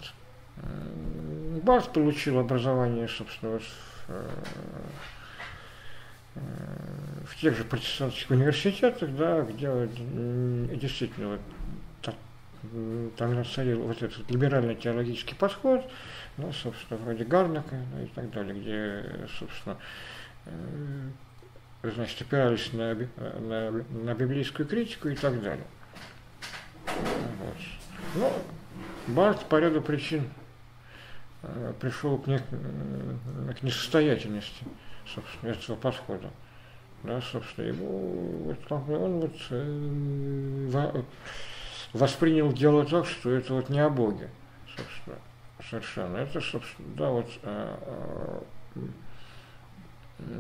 Барт получил образование, собственно, в, э, в тех же протестантских университетах, да, где действительно вот, тогда царил вот этот либеральный теологический подход, ну, собственно, вроде Гарнака ну, и так далее, где, собственно, значит, опирались на, на, на библейскую критику и так далее. Вот. Ну, Барт по ряду причин э, пришел к, не, э, к несостоятельности, собственно, этого подхода. Да, собственно, ему, вот, он вот э, воспринял дело так, что это вот не о Боге, собственно, совершенно. Это, собственно, да, вот э, э,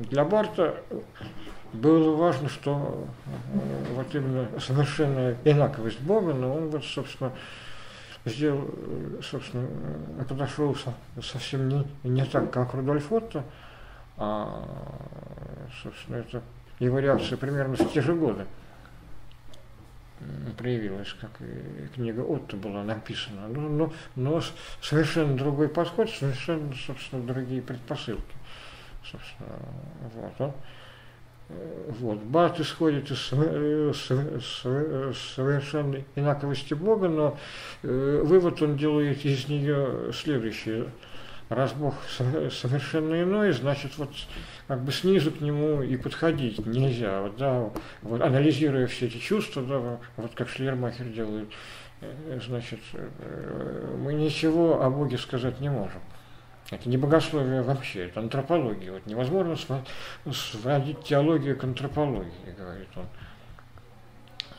для Барта было важно, что э, вот именно совершенная инаковость Бога, но он вот, собственно, сделал, э, собственно, э, подошел совсем не, не так, как Рудольф Отто, а, собственно, это его реакция примерно в те же годы проявилась, как и книга Отто была написана. Но, но, но совершенно другой подход, совершенно, собственно, другие предпосылки. Собственно, вот. Он, э, вот. Барт исходит из совершенно инаковости Бога, но э, вывод он делает из нее следующий. Раз Бог совершенно иной, значит, вот как бы снизу к нему и подходить нельзя. Вот, да, вот, анализируя все эти чувства, да, вот как Шлермахер делает, э, значит, мы ничего о Боге сказать не можем. Это не богословие вообще, это антропология. Вот невозможно сводить теологию к антропологии, говорит он.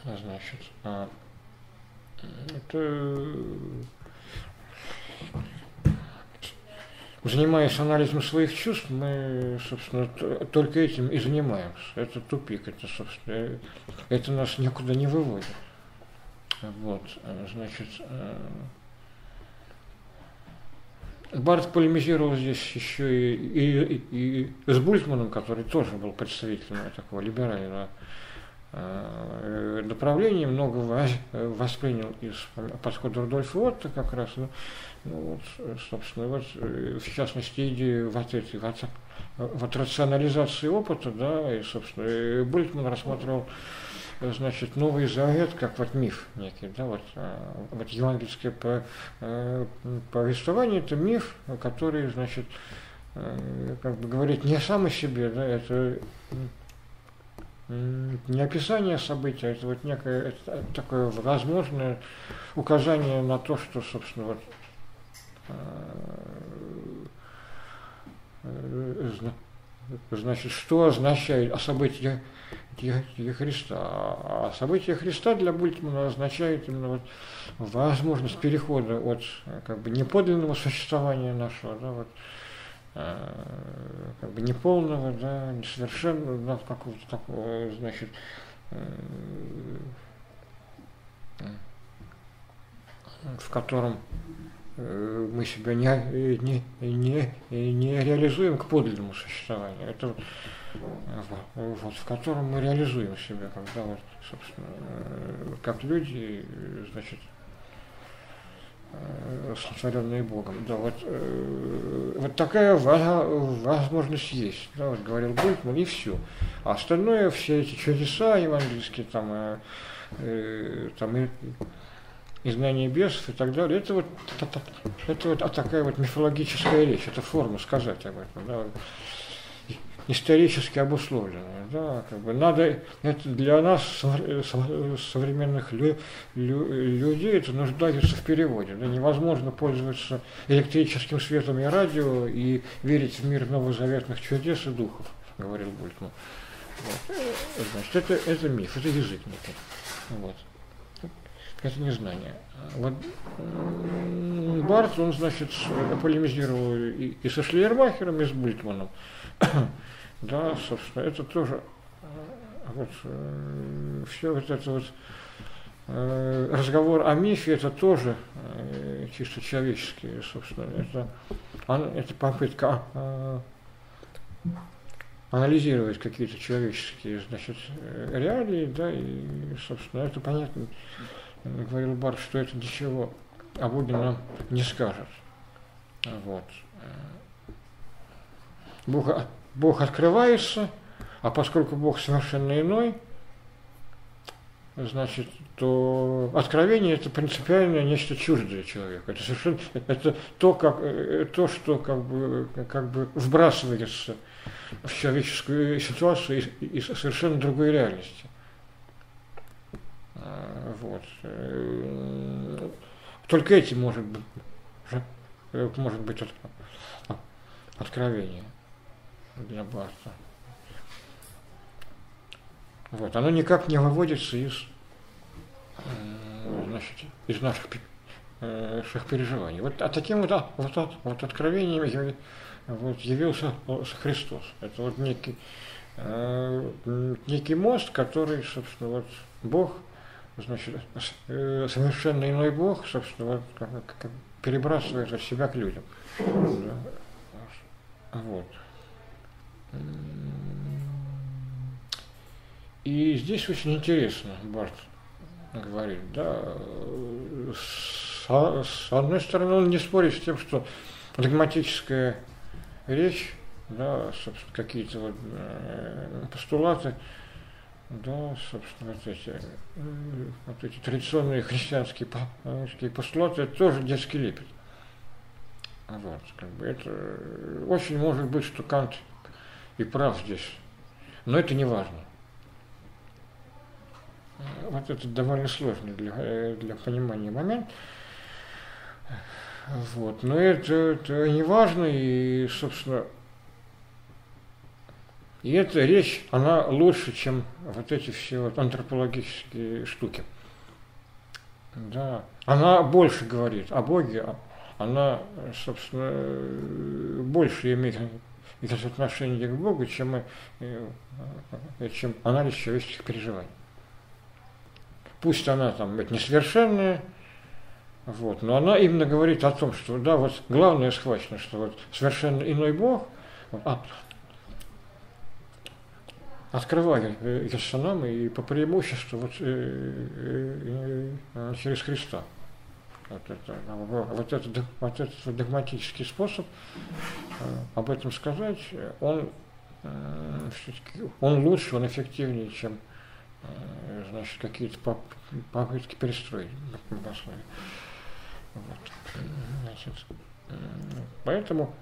Значит, а, это занимаясь анализом своих чувств, мы, собственно, только этим и занимаемся. Это тупик, это, собственно, это нас никуда не выводит. Вот, значит, э, Барт полемизировал здесь еще и, и, и, и с Бультманом, который тоже был представителем такого либерального э, направления, много воспринял из подхода Рудольфа Отто как раз. Ну, ну, вот, собственно, вот, э, в частности, идею вот этой вот, вот рационализации опыта, да, и, собственно, Бультман рассматривал значит, Новый Завет, как вот миф некий, да, вот, а, вот евангельское э, повествование, это миф, который, значит, э, как бы говорит не сам о себе, да, это не описание события, это вот некое это такое возможное указание на то, что, собственно, вот, э, значит, что означает события Христа. А событие Христа для Бультмана означает именно вот возможность перехода от как бы неподлинного существования нашего, да, вот, э, как бы неполного, да, несовершенного, да, какого-то такого, значит, э, в котором э, мы себя не, не, не, не реализуем к подлинному существованию. Это вот, в котором мы реализуем себя, когда вот, собственно, э, как люди, значит, э, сотворенные Богом. Да, вот, э, вот такая возможность есть, да, вот говорил Бультман, и все. А остальное, все эти чудеса евангельские, там, э, э, там и, изгнание бесов и так далее, это вот, это, это вот а такая вот мифологическая речь, это форма сказать об этом. Да исторически обусловленное. Да, как бы надо, это для нас, современных лю, лю, людей, это нуждается в переводе. Да, невозможно пользоваться электрическим светом и радио и верить в мир новозаветных чудес и духов, говорил Бультман. Вот. Значит, это, это миф, это язык некий. Вот. Это незнание. Вот Барт, он, значит, полемизировал и, и со Шлейермахером, и с Бультманом. Да, собственно, это тоже э, вот, э, все вот это вот э, разговор о мифе, это тоже чисто человеческий, собственно, это, это попытка анализировать какие-то человеческие, значит, реалии, да, и, собственно, это понятно, говорил Бар, что это ничего о Боге нам не скажет. Вот. Бог Бог открывается, а поскольку Бог совершенно иной, значит, то откровение это принципиально нечто чуждое человеку. Это совершенно это то, как, э, то что как бы, как бы вбрасывается в человеческую ситуацию из, из совершенно другой реальности. А, вот. Э, только этим может быть, может быть откровение для Барта. Вот. Оно никак не выводится из, э, значит, из наших, наших переживаний. Вот а таким вот, вот, вот откровением вот, явился Христос. Это вот некий, э, некий мост, который, собственно, вот Бог, значит, э, совершенно иной Бог, собственно, вот, как, как, перебрасывает от себя к людям. Вот. И здесь очень интересно, Барт говорит, да, с, одной стороны, он не спорит с тем, что догматическая речь, да, собственно, какие-то вот э, постулаты, да, собственно, вот эти, вот эти традиционные христианские постулаты, это тоже детский лепет. Вот, как бы это очень может быть, что Кант и прав здесь, но это не важно. Вот это довольно сложный для, для понимания момент. Вот. Но это, это не важно, и, собственно, и эта речь, она лучше, чем вот эти все вот антропологические штуки. Да. Она больше говорит о Боге, она, собственно, больше имеет, имеет отношение к Богу, чем, э, чем анализ человеческих переживаний. Пусть она там это несовершенная, вот, но она именно говорит о том, что да, вот главное схвачено, что вот совершенно иной Бог, а, открывая Герсонам и по преимуществу вот, э, э, э, через Христа. Вот, это, вот, этот, вот этот догматический способ э, об этом сказать, он, э, он лучше, он эффективнее, чем Э, значит, какие-то попытки перестроить. Вот. Значит, поэтому,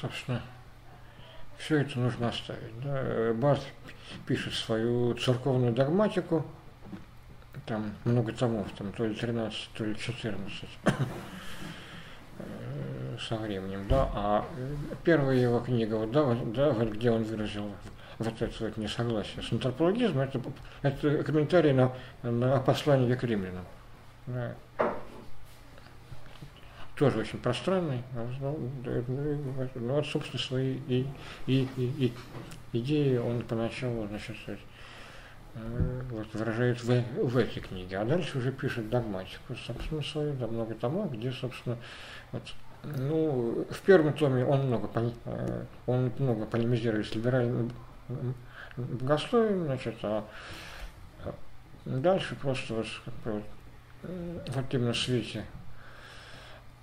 собственно, все это нужно оставить. Да. Барт пишет свою церковную догматику, там много томов, там то ли 13, то ли 14 э, со временем, да, а первая его книга, вот, да, вот, да, вот где он выразил вот это вот несогласие с антропологизмом, это, это комментарий на, на послание к римлянам. Да. Тоже очень пространный, но, но вот, собственно, свои и, и, и, и идеи он поначалу, значит, вот, выражает в, в этой книге, а дальше уже пишет догматику, собственно, свою, да, много томов, где, собственно, вот, ну, в первом томе он много, э, он много полемизирует с либеральным богословием, значит, а дальше просто вот, как бы, вот, вот именно в свете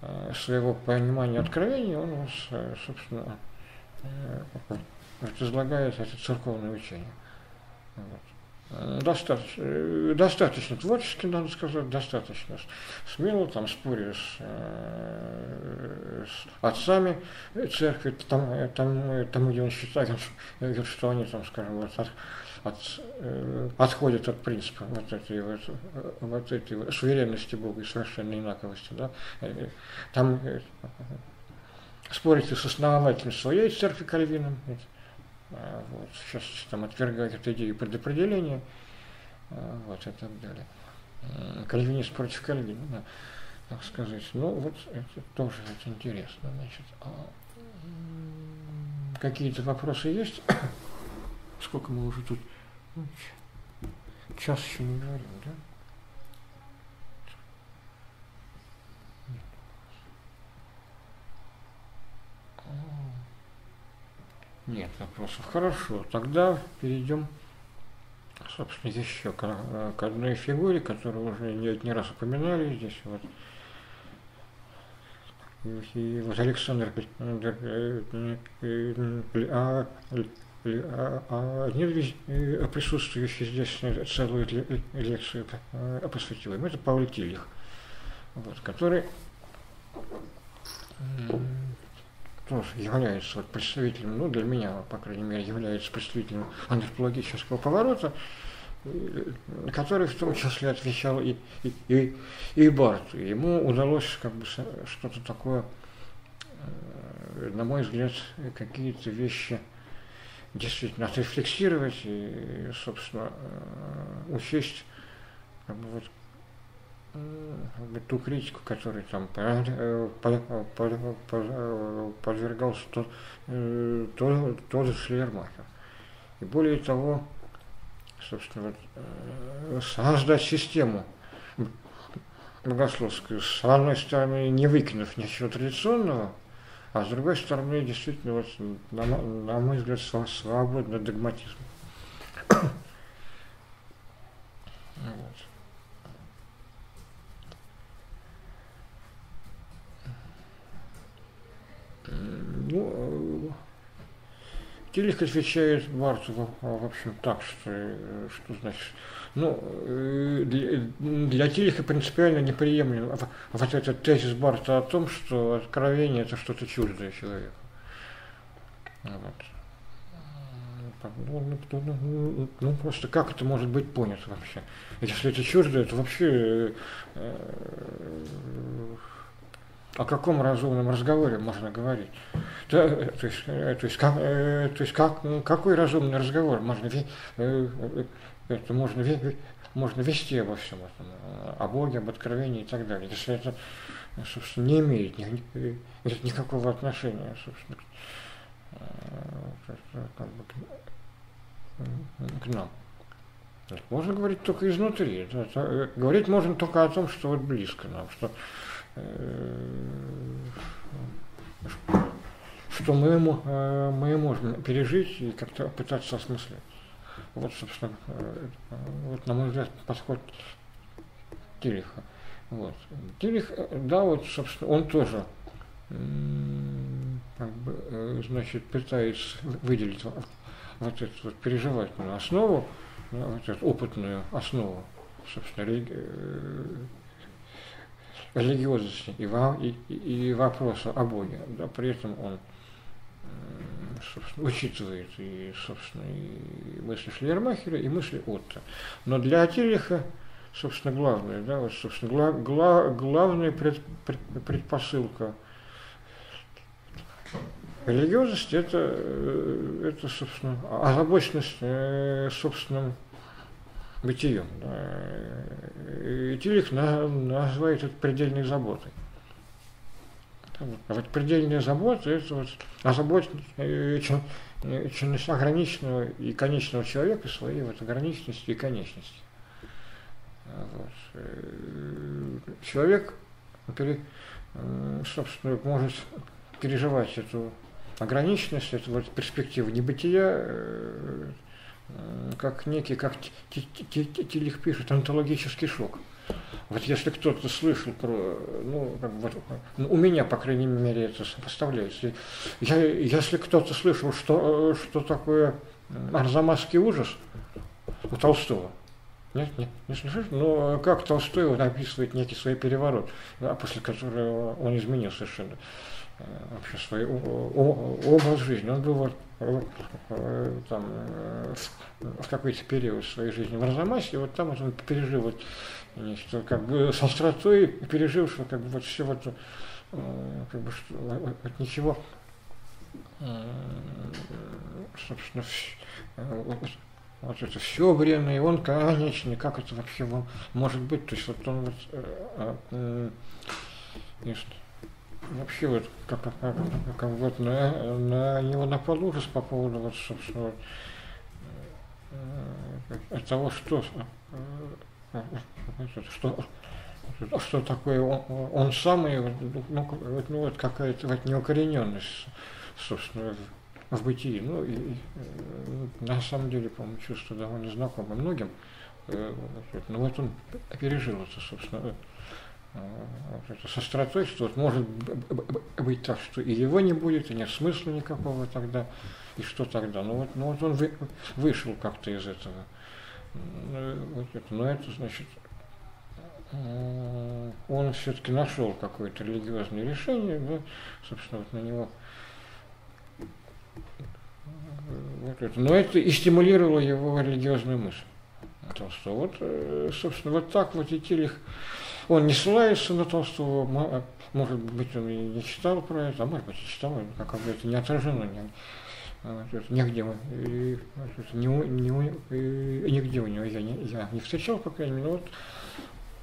э, своего понимания откровения он э, собственно, э, вот, излагает это церковное учение. Вот. Достаточно, э, достаточно творчески, надо сказать, достаточно смело, там споря с, э, с отцами церкви, там, там, там, где он считает, что они там, скажем, вот, от, от, э, отходят от принципа вот этой вот, вот этой вот суверенности Бога и совершенной инаковости. Да? Там спорите с основателем своей церкви Кальвином, вот, сейчас там отвергают эту идею предопределения, а, вот и так далее. Кальвинист против Кальвина, да, так сказать. Ну, вот это тоже это интересно. Значит, а, какие-то вопросы есть? Сколько мы уже тут? Ну, час еще не говорим, да? Нет вопросов. Хорошо, тогда перейдем, собственно, еще к, к одной фигуре, которую уже не, не раз упоминали здесь. Вот. И вот Александр э, э, а, а нет присутствующий здесь целую лекцию посвятил им. Это Пауль Тильих, вот, который тоже является вот представителем, ну, для меня, по крайней мере, является представителем антропологического поворота, который в том числе отвечал и, и, и, и Барту. Ему удалось как бы что-то такое, э, на мой взгляд, какие-то вещи действительно отрефлексировать и, собственно, э, учесть как бы, вот, ту критику, которой там подвергался тот, тот, тот Шлермахер. И более того, собственно, вот, создать систему богословскую, с одной стороны, не выкинув ничего традиционного, а с другой стороны, действительно, вот, на, на мой взгляд, свободный догматизм. вот. Ну, Телех отвечает Барту, в общем, так, что, что значит, ну, э, для, для Телеха принципиально неприемлем вот этот тезис Барта о том, что откровение – это что-то чуждое человеку. Вот. Ну, ну, ну, ну, просто как это может быть понято вообще? Если это чуждое, это вообще э, о каком разумном разговоре можно говорить? То, то есть, э, то есть, как, э, то есть как, какой разумный разговор можно, э, это можно, можно вести обо всем этом, о Боге, об откровении и так далее, если это, собственно, не имеет ни, никакого отношения, собственно, как бы, к, нам. Можно говорить только изнутри. Говорить можно только о том, что вот близко нам, что Э, что мы, э, мы можем пережить и как-то пытаться осмыслить. Вот, собственно, э, вот, на мой взгляд, подход Тереха. Вот. Терех, да, вот, собственно, он тоже как бы, значит, пытается выделить вот эту вот переживательную основу, вот эту опытную основу, собственно, религиозности и, и, и вопроса о Боге. Да, при этом он собственно, учитывает и, собственно, и мысли Шлермахера, и мысли Отто. Но для Атилиха, собственно, главное, да, вот, собственно, гла, гла, главная пред, пред, предпосылка религиозности это, э, это, собственно, озабоченность э, собственным бытием. И Тилих называет это предельной заботой. А вот предельная забота – это вот озабоченность ограниченного и конечного человека своей вот ограниченности и конечности. Вот. Человек, собственно, может переживать эту ограниченность, эту вот перспективу небытия, э, как некий, как Тилих пишет, онтологический шок. Вот если кто-то слышал про, ну, как бы, ну, у меня, по крайней мере, это сопоставляется. Я, если кто-то слышал, что, что такое арзамасский ужас у Толстого, нет, нет, не слышишь? Но как Толстой описывает некий свой переворот, после которого он изменил совершенно вообще свой образ жизни. Он был вот Э, там, э, в какой-то период своей жизни в Арзамасе, вот там вот он пережил вот, что как бы с остротой пережил, что как бы вот все вот, э, как бы, что, от ничего, собственно, вот, вот это все время, и он конечный, как это вообще может быть, то есть вот он вот, э, э, вообще вот как, как, как вот на, на него напал ужас по поводу вот, собственно, от того, что, что, что такое он, он сам, и ну, ну вот какая-то вот неукорененность, собственно, в бытии. Ну, и, и на самом деле, по-моему, чувство довольно знакомо многим. Ну, вот он пережил это, собственно, вот это, с остротой, что вот может быть так, что и его не будет, и нет смысла никакого тогда, и что тогда. Ну вот, ну вот он вы, вышел как-то из этого. Ну, вот это, но это значит, он все-таки нашел какое-то религиозное решение, да, собственно, вот на него вот это. Но это и стимулировало его религиозную мысль. Толстого. Вот, э, собственно, вот так вот и Телих, он не ссылается на Толстого, может быть, он и не читал про это, а может быть, и читал, как бы это не отражено нигде, не, не, нигде у него я не, я не встречал, по крайней мере, вот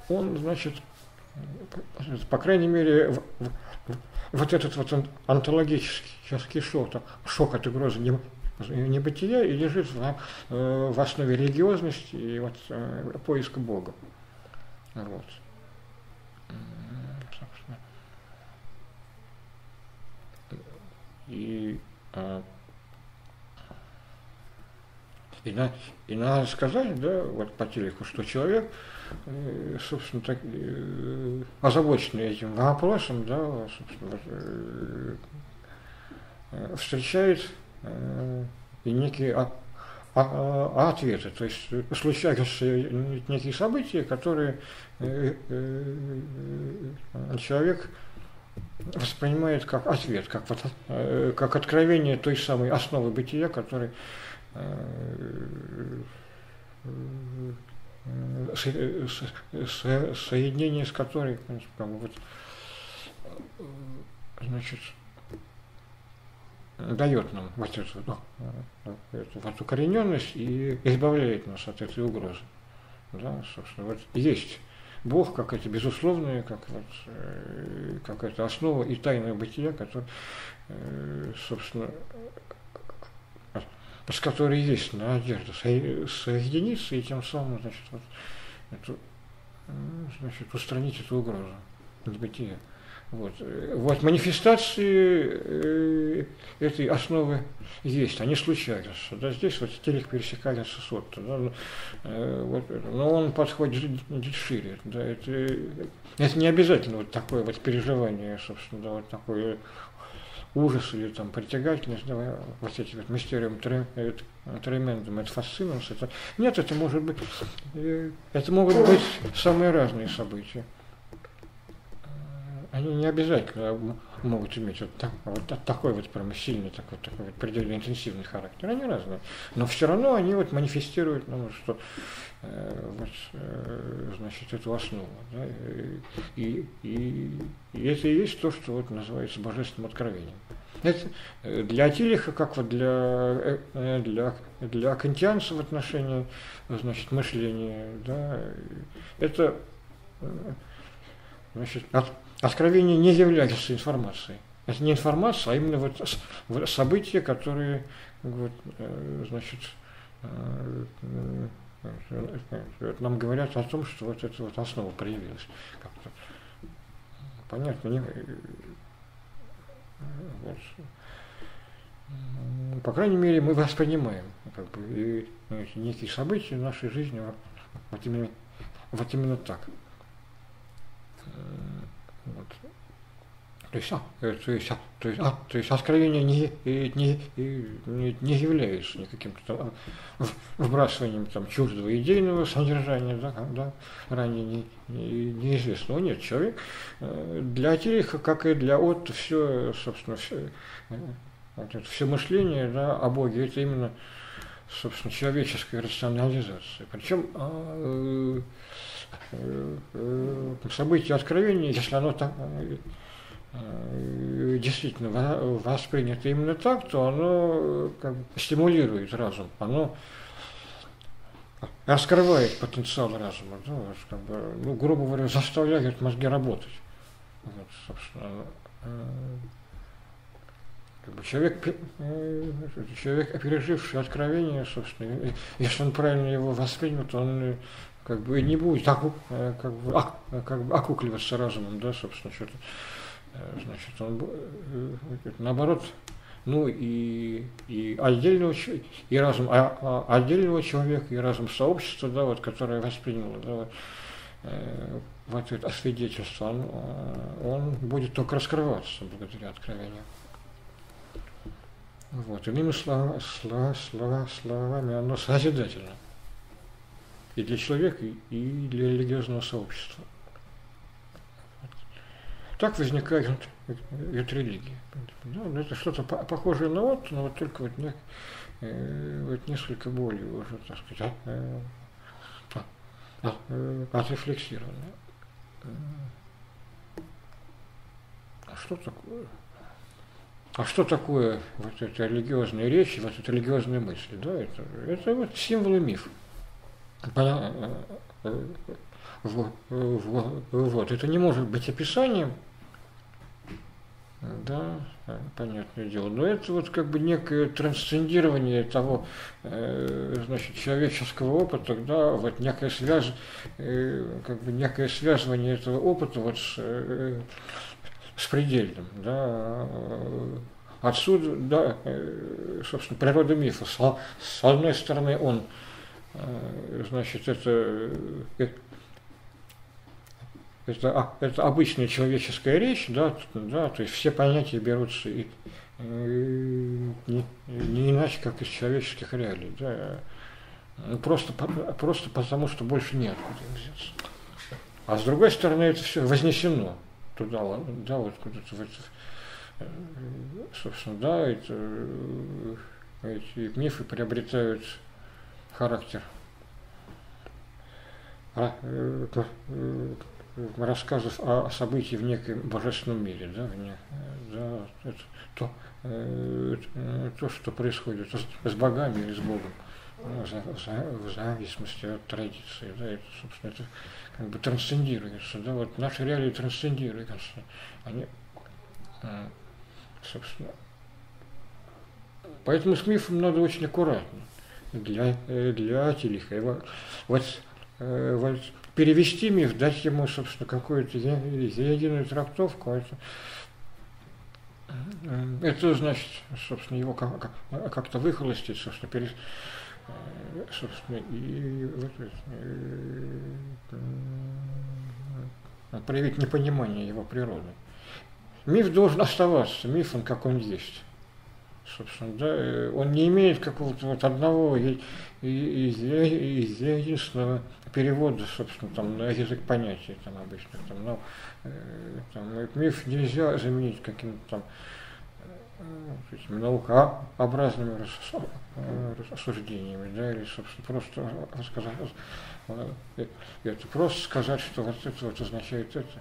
он, значит, по крайней мере, в, в, вот этот вот онтологический шок, шок от угрозы небытия и лежит в, э, в основе религиозности и вот э, поиска Бога. Вот. И, а, и, на, и надо сказать, да, вот по телеку, что человек, э, собственно, так, озабоченный этим вопросом, да, собственно, встречает и некие а, а, а, ответы. То есть случаются некие события, которые э, э, человек воспринимает как ответ, как, э, как откровение той самой основы бытия, которой соединение с которой, как бы, вот, значит, дает нам вот эту, ну, эту вот укорененность и избавляет нас от этой угрозы. Да, собственно, вот есть Бог как это безусловное, как, вот, э, как это основа и тайное бытия, которое, э, собственно, с которой есть надежда соединиться и тем самым, значит, вот, эту, значит, устранить эту угрозу небытия. Вот, вот манифестации э, этой основы есть, они случаются. Да, здесь вот телек пересекается с Отто, да, ну, э, вот, но он подходит шире. Да, это, это не обязательно вот такое вот переживание, собственно, да, вот такое ужас или там притягательность, да, вот эти вот мистериум тремендум, это фасцинус, это нет, это может быть, э, это могут быть самые разные события они не обязательно могут иметь вот, так, вот такой вот прям сильный, такой, такой вот предельно интенсивный характер. Они разные. Но все равно они вот манифестируют, ну, что э, вот, э, значит, эту основу. Да, и, и, и это и есть то, что вот называется божественным откровением. Это э, для Атилиха, как вот для, э, э, для, для кантианца в отношении значит, мышления, да, это значит, от, Откровение не является информацией. Это не информация, а именно вот события, которые вот, э, значит, э, э, нам говорят о том, что вот эта вот основа проявилась. Понятно, не, вот. По крайней мере, мы воспринимаем как бы, и, некие события в нашей жизни вот именно, вот именно так. Вот. То есть, а, то есть, а, то есть, а, то есть откровение не, не, не, не является никаким там вбрасыванием там чуждого идейного содержания, да, да, ранее не, не, неизвестного. Нет, человек э, для Тереха, как и для Отто, все, собственно, все, э, вот все мышление да, о Боге, это именно, собственно, человеческая рационализация. Причем а, Э, э, событие откровения, если оно так, э, действительно воспринято именно так, то оно как бы стимулирует разум, оно раскрывает потенциал разума, да, как бы, ну, грубо говоря, заставляет мозги работать. Вот, собственно, как бы человек, человек, переживший откровение, собственно, если он правильно его воспринял, то он как бы не будет аку, э, как бы, а, как бы окукливаться разумом, да, собственно, что-то. Э, значит, он, наоборот, ну и, и отдельного и разум а, а, отдельного человека, и разум сообщества, да, вот, которое восприняло, да, вот, вот это свидетельство, он, он будет только раскрываться благодаря откровению. Вот, иными словами, слова, слова, словами, оно созидательно. И для человека, и для религиозного сообщества. Так возникает вот, религия. Ну, это что-то похожее на вот, но вот только вот, не, э, вот несколько более уже, так сказать, а, а, э, отрефлексированное. А что такое? А что такое вот эта религиозная речь, вот эта религиозная мысль? Да, это, это вот символы миф. Э, вот, это не может быть описанием, да, понятное дело. Но это вот как бы некое трансцендирование того, э, значит, человеческого опыта, да, вот некое связь, э, как бы некое связывание этого опыта вот с, с предельным, да. Отсюда, да, собственно, природа мифа. С, одной стороны, он, значит, это э, это, а, это обычная человеческая речь, да, да, то есть все понятия берутся и, не, не иначе, как из человеческих реалий, да, ну, просто, просто потому, что больше неоткуда взяться. А с другой стороны, это все вознесено туда, да, вот куда-то в это, э, собственно, да, это, эти мифы приобретают характер. Э, рассказов о событии в неком божественном мире, да, в да, это то, э, то, что происходит с, богами или с Богом, ну, в зависимости от традиции, да, это, собственно, это как бы трансцендируется, да, вот наши реалии трансцендируются, они, э, собственно, поэтому с мифом надо очень аккуратно для, э, для Телихаева. Вот, э, вот перевести миф, дать ему, собственно, какую-то единую трактовку, это, это значит, собственно, его как-то выхолостить, собственно, перес, собственно, и вот, проявить непонимание его природы. Миф должен оставаться мифом, как он есть собственно, да, э, он не имеет какого-то вот одного единственного перевода, собственно, там, на язык понятий там обычных, там, но э, там, миф нельзя заменить каким-то там э, наукообразными рассуждениями, да, или, собственно, просто рассказать, это просто сказать, что вот это вот означает это.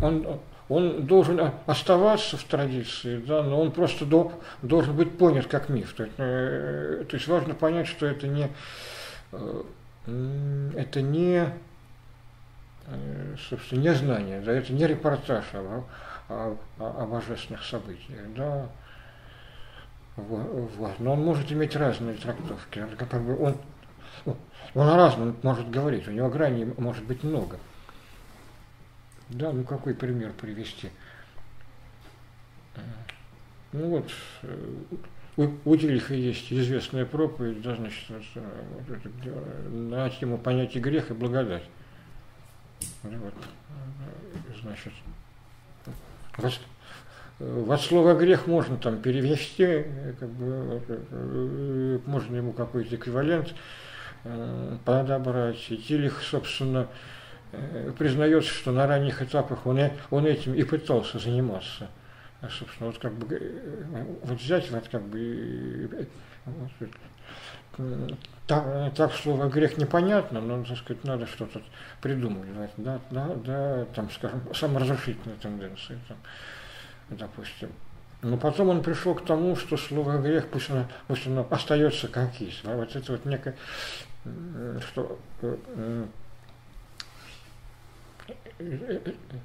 Он, он должен оставаться в традиции, да, но он просто до, должен быть понят как миф. То есть, э, то есть важно понять, что это не, э, это не, э, собственно, не знание, да, это не репортаж о, о, о, божественных событиях, да, вот. Но он может иметь разные трактовки. Бы он, он о может говорить, у него граней может быть много. Да, ну какой пример привести? Ну вот, э, у, у Дильха есть известная проповедь, да, значит, вот, э, это, на тему понятия грех и благодать. Вот, э, значит, вот, вот слово грех можно там перевести, как бы, можно ему какой-то эквивалент подобрать. И Тилих, собственно, признается, что на ранних этапах он, он этим и пытался заниматься. А, собственно, вот как бы э, вот взять вот как бы э, вот, так, так слово грех непонятно, но, так сказать, надо что-то придумывать, да, да, да, там, скажем, саморазрушительные тенденции, там, допустим. Но потом он пришел к тому, что слово грех, пусть оно, пусть оно остается как есть. А вот это вот некое, что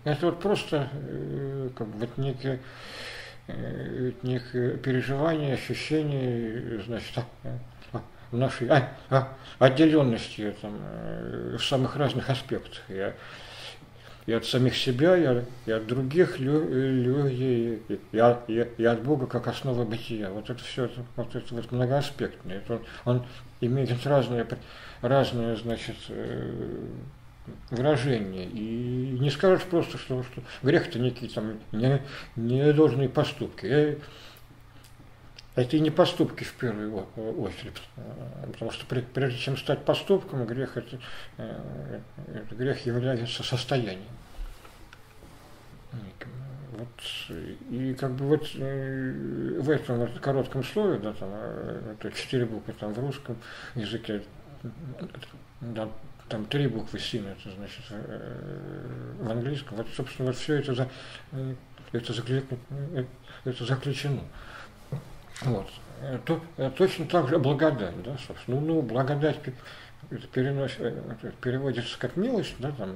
это вот просто э, как бы вот некое, э, некое переживание, ощущение, значит, а, нашей а, а, отделенности там, э, в самых разных аспектах. Я, и от самих себя, и, и от других людей, и, и, и, и от Бога как основа бытия. Вот это все, вот это вот многоаспектное. Это он, он имеет разные, разные, значит, выражение. И не скажешь просто, что, что грех это некие там не, не должные поступки. Это и не поступки в первую очередь, потому что прежде чем стать поступком, грех это, э, это грех является состоянием. Вот, и как бы вот э, в этом вот коротком слове, да, там, э, это четыре буквы там в русском языке, да, там три буквы син, это значит в английском, вот, собственно, вот все это, за, это, заключено, это заключено. Вот. То, точно так же благодать, да, собственно. Ну, ну благодать перенос, переводится как милость, да, там,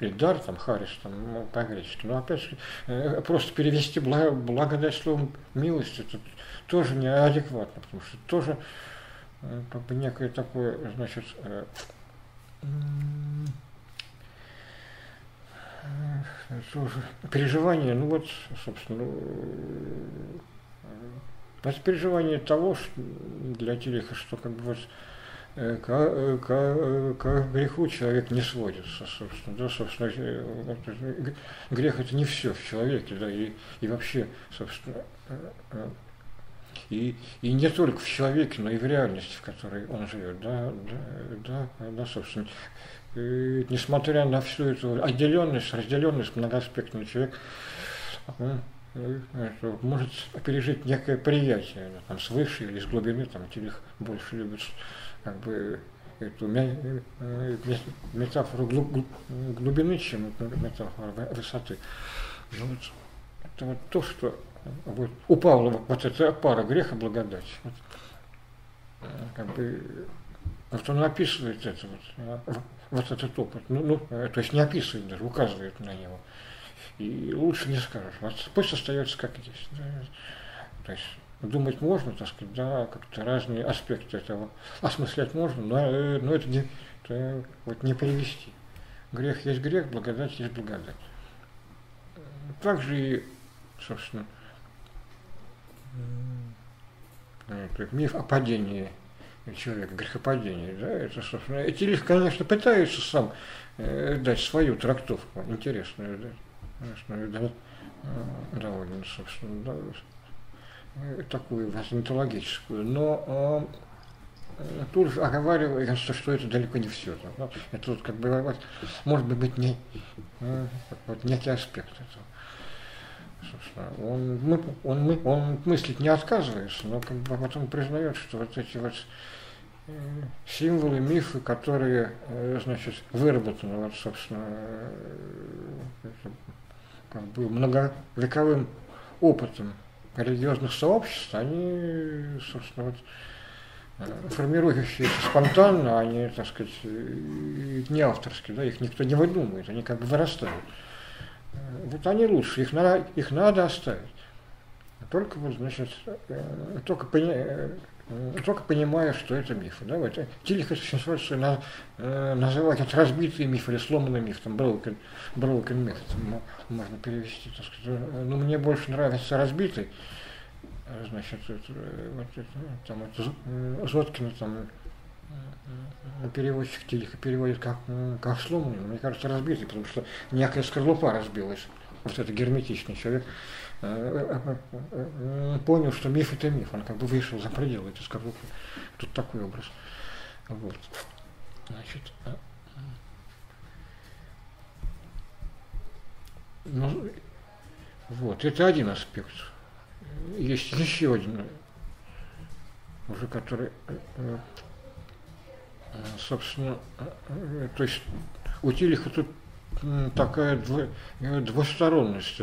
или дар, там, харис, там, ну, по-гречески. Но опять же, э, просто перевести благодать словом милость, это тоже неадекватно, потому что тоже э, как бы некое такое, значит, э, переживание, ну вот, собственно, это переживание того, что для Тереха, что как бы вот э, к, э, к, э, к греху человек не сводится, собственно, да, собственно, грех это не все в человеке, да, и, и вообще, собственно, и, и не только в человеке, но и в реальности, в которой он живет, да, да, да, да собственно, и, несмотря на всю эту отделенность, разделенность, многоаспектный человек, он, это, может пережить некое приятие, там, свыше или с глубины, там, телех больше любит как бы эту э, метафору глубины, чем метафору высоты. Ну, вот, это вот то, что вот, у Павла вот эта пара греха благодать. Вот, э, как бы вот он описывает это вот, вот этот опыт, ну, ну, то есть не описывает даже, указывает на него и лучше не скажешь. Вот пусть остается как есть. Да. То есть думать можно, так сказать, да, как-то разные аспекты этого осмыслять можно, но, э, но это не, это вот не привести. Грех есть грех, благодать есть благодать. Также и, собственно, миф о падении человека, грехопадении, да, это, собственно, эти лишь, конечно, пытаются сам э, дать свою трактовку интересную, да, конечно, довольно, собственно, да, такую возмитологическую, но э, тут же оговаривается, что это далеко не все. Да? Это вот как бы, может быть, не, э, вот, некий аспект этого. Он, мы, он, мы, он мыслить не отказывается, но потом признает, что вот эти вот э, символы, мифы, которые, значит, выработаны, вот, собственно, как бы многовековым опытом религиозных сообществ, они, собственно, вот, э, формирующиеся спонтанно, они, так сказать, не авторские, да, их никто не выдумывает, они как бы вырастают. Э, вот они лучше, их надо, их надо оставить. Только вот, значит, э, только только понимая, что это мифы. Да? Вот, Тилих очень свойственно на, э, называть это разбитый миф или сломанный миф, там broken, broken myth, там, можно перевести. Так сказать. Э, Но ну, мне больше нравится разбитый, э, значит, это, э, вот, это, там, это, Зоткина там переводчик Тилиха переводит как, как сломанный, мне кажется, разбитый, потому что некая скорлупа разбилась. Вот это герметичный человек понял, что миф это миф, он как бы вышел за пределы этой скорлупы. Тут такой образ. Вот. Значит, ну, вот, это один аспект. Есть еще один, уже который, э, э, собственно, э, то есть у Тилиха тут такая двусторонность.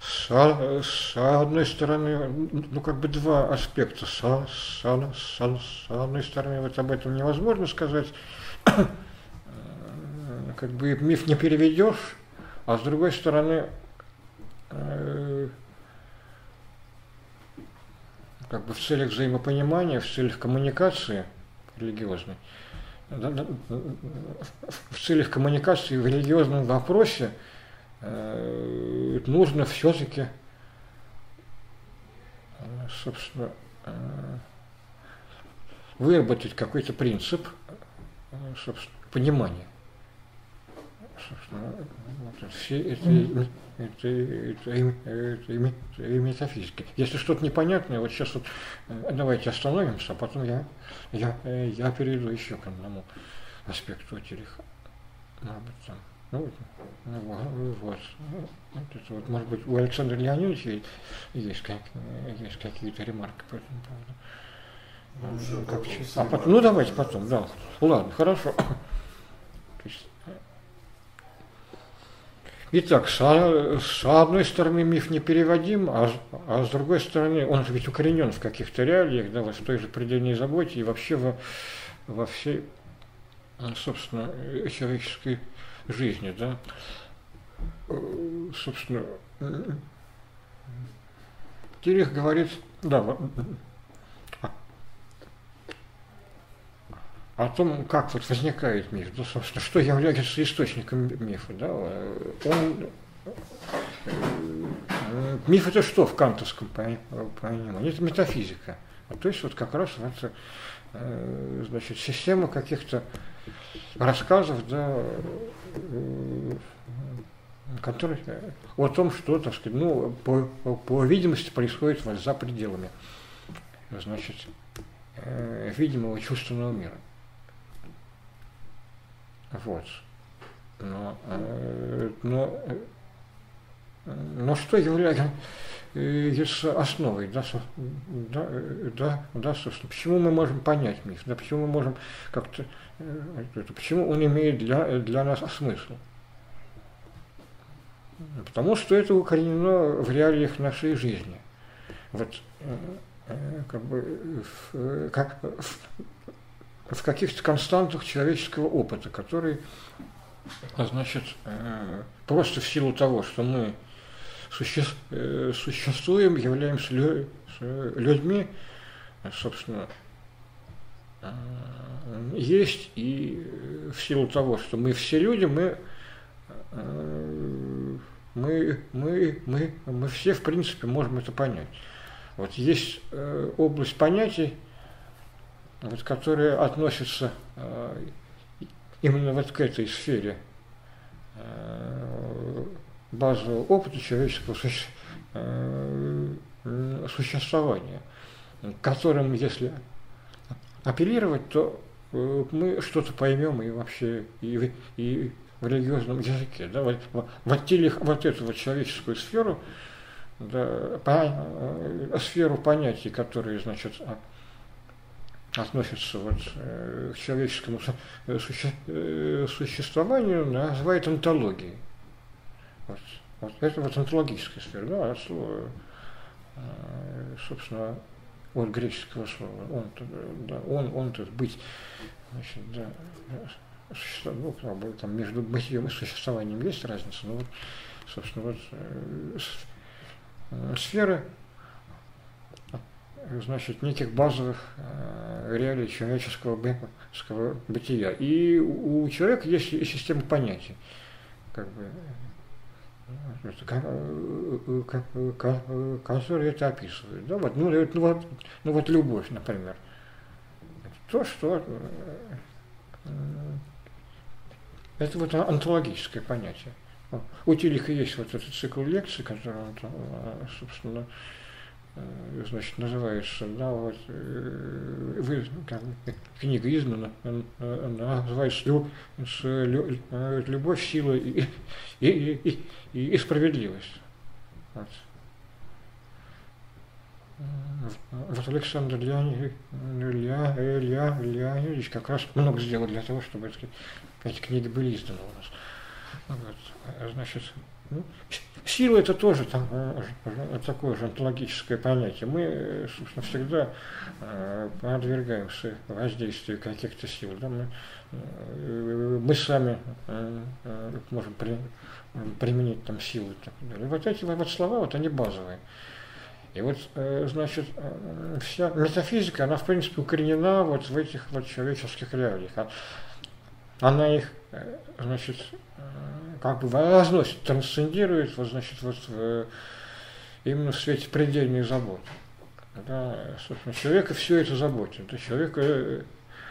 С, с одной стороны, ну как бы два аспекта. С, с, с, с одной стороны, вот об этом невозможно сказать, как бы миф не переведешь, а с другой стороны, э, как бы в целях взаимопонимания, в целях коммуникации религиозной, в целях коммуникации в религиозном вопросе Э, нужно все-таки, э, собственно, э, выработать какой-то принцип собственно, понимания. Все это, это, это, это, это метафизика. Если что-то непонятное, вот сейчас вот э, давайте остановимся, а потом я, я, э, я перейду еще к одному аспекту Тереха. Может быть, ну, ну, вот, вот, это вот, может быть, у Александра Леонидовича есть, как, есть какие-то ремарки по этому поводу. Ну, как, а потом, ну давайте потом, да. Ладно, хорошо. То есть, Итак, с, с одной стороны миф непереводим, а, а с другой стороны он же ведь укоренен в каких-то реалиях, да, вот в той же предельной заботе и вообще во, во всей, собственно, человеческой жизни, да. Собственно, Терех говорит, да, о том, как вот возникает миф, да, собственно, что является источником мифа. Да, он, э, миф это что в кантовском понимании? Это метафизика. То есть вот как раз это э, значит, система каких-то рассказов, да, э, которые о том, что, так сказать, ну, по, по видимости происходит вот за пределами, значит, видимого чувственного мира. Вот. Но, э, но, но что является основой, да, да, да, да, собственно, почему мы можем понять миф, да, почему мы можем как-то, э, почему он имеет для, для нас смысл? Потому что это укоренено в реалиях нашей жизни. Вот э, как бы как, в каких-то константах человеческого опыта, который, значит, э, просто в силу того, что мы э, существуем, являемся людьми, собственно, э, есть, и в силу того, что мы все люди, мы, мы, мы, мы, мы все, в принципе, можем это понять. Вот есть область понятий, вот, которые относятся э, именно вот к этой сфере э, базового опыта человеческого э, существования, которым, если апеллировать, то мы что-то поймем и вообще и, и в религиозном языке. Да, вот, вот, вот эту вот человеческую сферу, да, по, сферу понятий, которые, значит, относится вот, э, к человеческому э, суще, э, существованию, называют онтологией. Вот, вот это вот онтологическая сфера, да, от слова, собственно, от греческого слова. Он, да, он, он тут быть, значит, да, ну, как бы, там между бытием и существованием есть разница, но вот, собственно, вот сфера значит, неких базовых э, реалий человеческого бытия. И у человека есть система понятий. Как бы, которые это описывают. Да, вот, ну, ну, вот, ну вот любовь, например. То, что э, это вот онтологическое понятие. У Тилиха есть вот этот цикл лекций, который он, э, собственно, Э, значит, называется, да, вот, э, вы, там, книга издана, она называется люб, с, э, «Любовь, сила и, и, и, и, справедливость». Вот. Вот Александр Леонидович, Леонидович как раз много сделал для того, чтобы эти, эти книги были изданы у нас. Вот. Значит, ну, сила это тоже там, э, э, такое же онтологическое понятие. Мы, собственно, всегда э, подвергаемся воздействию каких-то сил. Да? Мы, мы сами можем при, применить там силу и так далее. Вот эти вот слова, вот они базовые. И вот, значит, вся метафизика, она, в принципе, укоренена вот в этих вот человеческих реалиях. А она их, значит, как бы возносит, трансцендирует, вот, значит, вот, в, именно в свете предельной заботы. Да, собственно, человека все это заботит. Да, человека,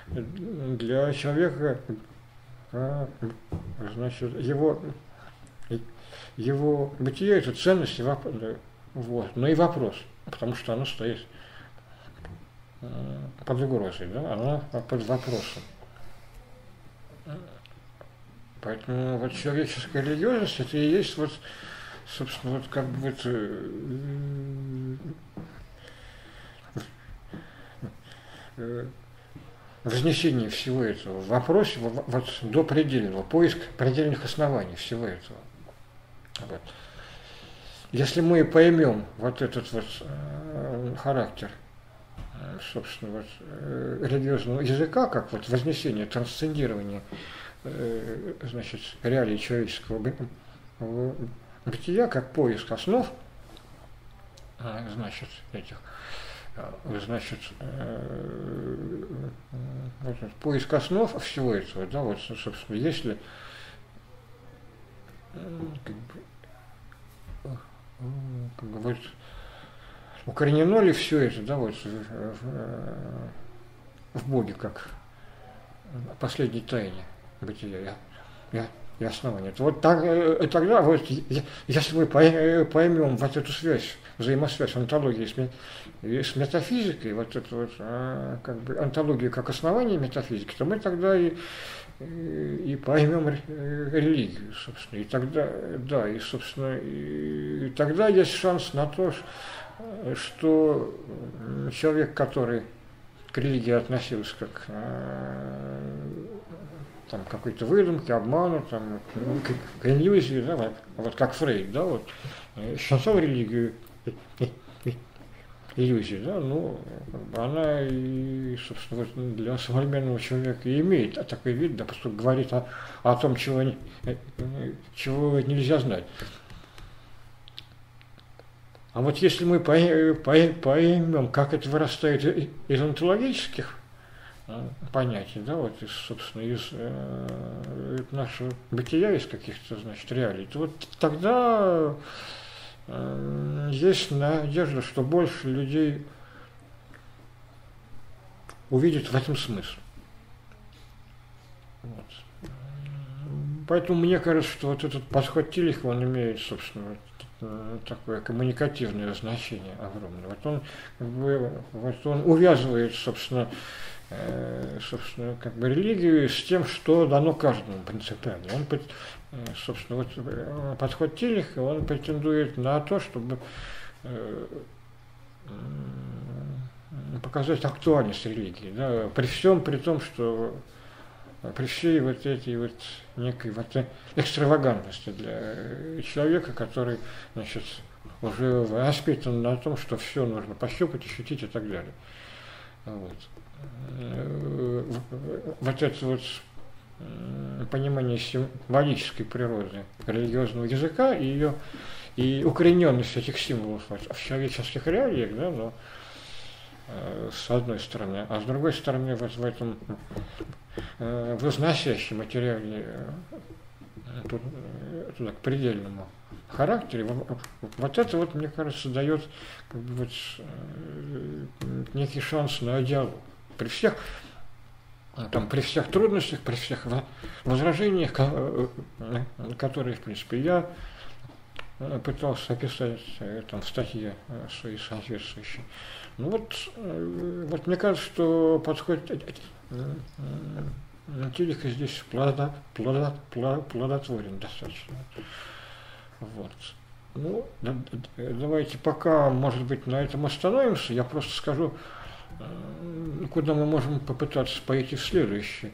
для человека значит, его, его бытие – это ценность, вот, но и вопрос, потому что оно стоит под угрозой, да, оно под вопросом. Поэтому вот человеческая религиозность это и есть вот, собственно, вот как бы вот э, вознесение всего этого в вопросе вот, до предельного, поиск предельных оснований всего этого. Вот. Если мы поймем вот этот вот э, характер, э, собственно, вот, религиозного языка, как вот вознесение, трансцендирование значит, реалии человеческого бытия, как поиск основ, а, значит, этих, э, значит, э, вот, поиск основ всего этого, да, вот, собственно, если как бы, как бы вот, укоренено ли все это, да, вот, в, в, в Боге, как последней тайне бытия я, я, и основания. Вот так, э, тогда, вот, если мы поймем вот эту связь, взаимосвязь антологии с, с метафизикой, вот эту вот, а, как бы антологию как основание метафизики, то мы тогда и, и поймем религию, собственно. И тогда, да, и, собственно, и, и тогда есть шанс на то, что человек, который к религии относился как а, там какой-то выдумки, обману, там, ну, к, иллюзии, да, вот, вот как Фрейд, да, вот, считал религию иллюзии, да, ну, она и, собственно, вот для современного человека и имеет такой вид, да, поскольку говорит о, о том, чего, не, чего нельзя знать. А вот если мы поймем, как это вырастает из онтологических понятий, да, вот из, собственно, из э, нашего бытия, из каких-то, значит, реалий, то вот тогда э, есть надежда, что больше людей увидит в этом смысл. Вот. Поэтому мне кажется, что вот этот подход Тилиха, он имеет, собственно, э, такое коммуникативное значение огромное. Вот он, как бы, вот он увязывает, собственно, собственно, как бы религию с тем, что дано каждому принципиально. Он, э, собственно, вот э, подход Тилиха, он претендует на то, чтобы показать актуальность религии, да, при всем при том, что при всей вот этой вот некой вот экстравагантности для человека, который, значит, уже воспитан на том, что все нужно пощупать, ощутить и так далее. Вот. Э, вот это вот э, понимание символической природы религиозного языка и ее и укорененность этих символов в человеческих реалиях, да, но э, с одной стороны, а с другой стороны вот в этом возносящем материале туда, к предельному характере, вот это вот, мне кажется, дает как бы, вот, некий шанс на диалог при всех а, там, при всех трудностях, при всех возражениях, э, э, которые, в принципе, я э, пытался описать там, в статье своей соответствующей. Ну вот, вот мне кажется, что подход Тилика здесь плодо, плодо, плодотворен достаточно. Вот. Ну, давайте пока, может быть, на этом остановимся. Я просто скажу, куда мы можем попытаться пойти в следующий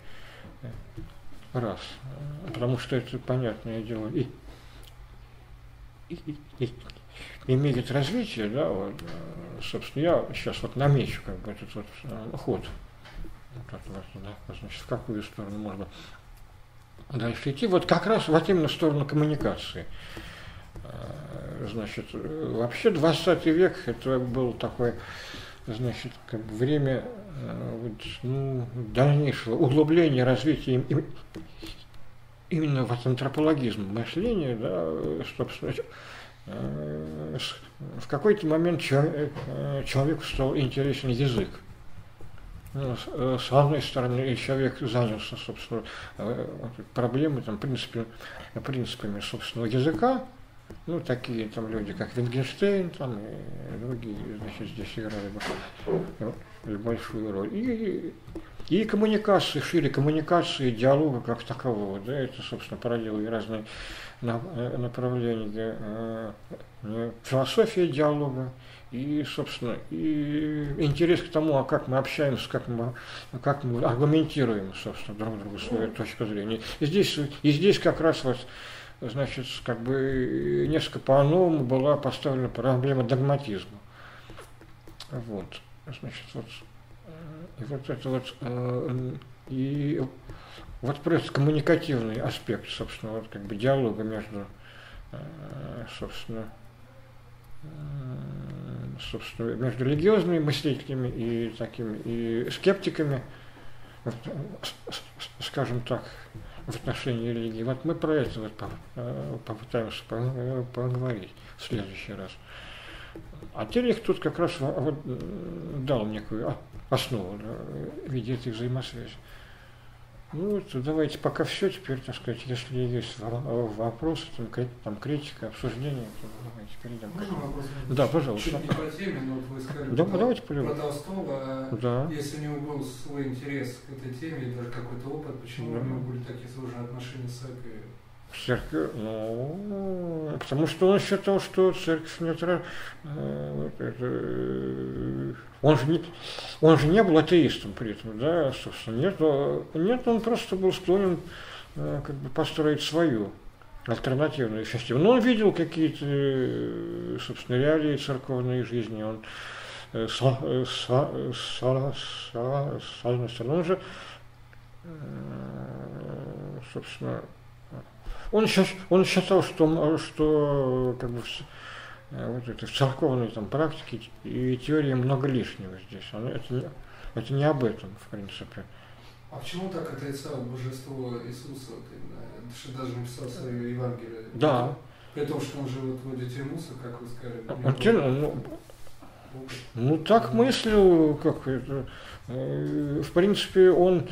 раз, потому что это понятное дело. И, и, и, имеет развитие, да, вот, э, собственно, я сейчас вот намечу как бы этот вот э, ход, вот, вот, да, значит, в какую сторону можно дальше идти, вот как раз вот именно в сторону коммуникации. Значит, вообще 20 век это был такой значит, как бы время э, вот, ну, дальнейшего углубления развития именно вот антропологизм мышления, да, собственно, э, в какой-то момент человек, э, человеку стал интересен язык. ну, с одной стороны, человек занялся, собственно, проблемой, там, принципами, принципами собственного языка, ну, такие там люди, как Вингенштейн, там, и другие, значит, здесь играли большую роль. И, и коммуникации, шире коммуникации, диалога как такового, да, это, собственно, породило и разные направления э, философия диалога, и, собственно, и интерес к тому, а как мы общаемся, как мы, как мы аргументируем, собственно, друг другу свою точку зрения. И здесь, и здесь как раз вот значит, как бы несколько по-новому была поставлена проблема догматизма. Вот, значит, вот, и вот это вот, э, и вот просто коммуникативный аспект, собственно, вот как бы диалога между, э, собственно, э, собственно, между религиозными мыслителями и такими, и скептиками, скажем так, в отношении религии. Вот мы про это вот э, попытаемся поговорить в следующий раз. А Терих тут как раз вот, дал некую основу в виде этой взаимосвязи. Ну вот, давайте пока все, теперь, так сказать, если есть вопросы, там, там критика, обсуждение, то давайте перейдем.
Можно вопрос?
Да, пожалуйста.
Чуть не по теме, но вот вы сказали
да,
про,
давайте
про Толстого.
Да.
Если у него был свой интерес к этой теме, даже какой-то опыт, почему да. у него были такие сложные отношения с церковью?
Церковь, ну, потому что он считал, что церковь нейтральна. Э, вот это, э, он, же не, он же не был атеистом при этом, да, собственно, нет, нет он просто был склонен э, как бы построить свою альтернативную систему. Но он видел какие-то, собственно, реалии церковной жизни, он с, с, он же, собственно, он, сейчас, он считал, что, что как бы, э, вот это, в церковной там, практике и теории много лишнего здесь. Он, это, это не об этом, в принципе.
А почему так отрицал божество Иисуса? Вот именно? Что даже написал свое Евангелие.
Да.
При том, что он же вот вроде Тимуса, как вы сказали.
Он, ну, ну, так мыслил, как это, Э, в принципе, он...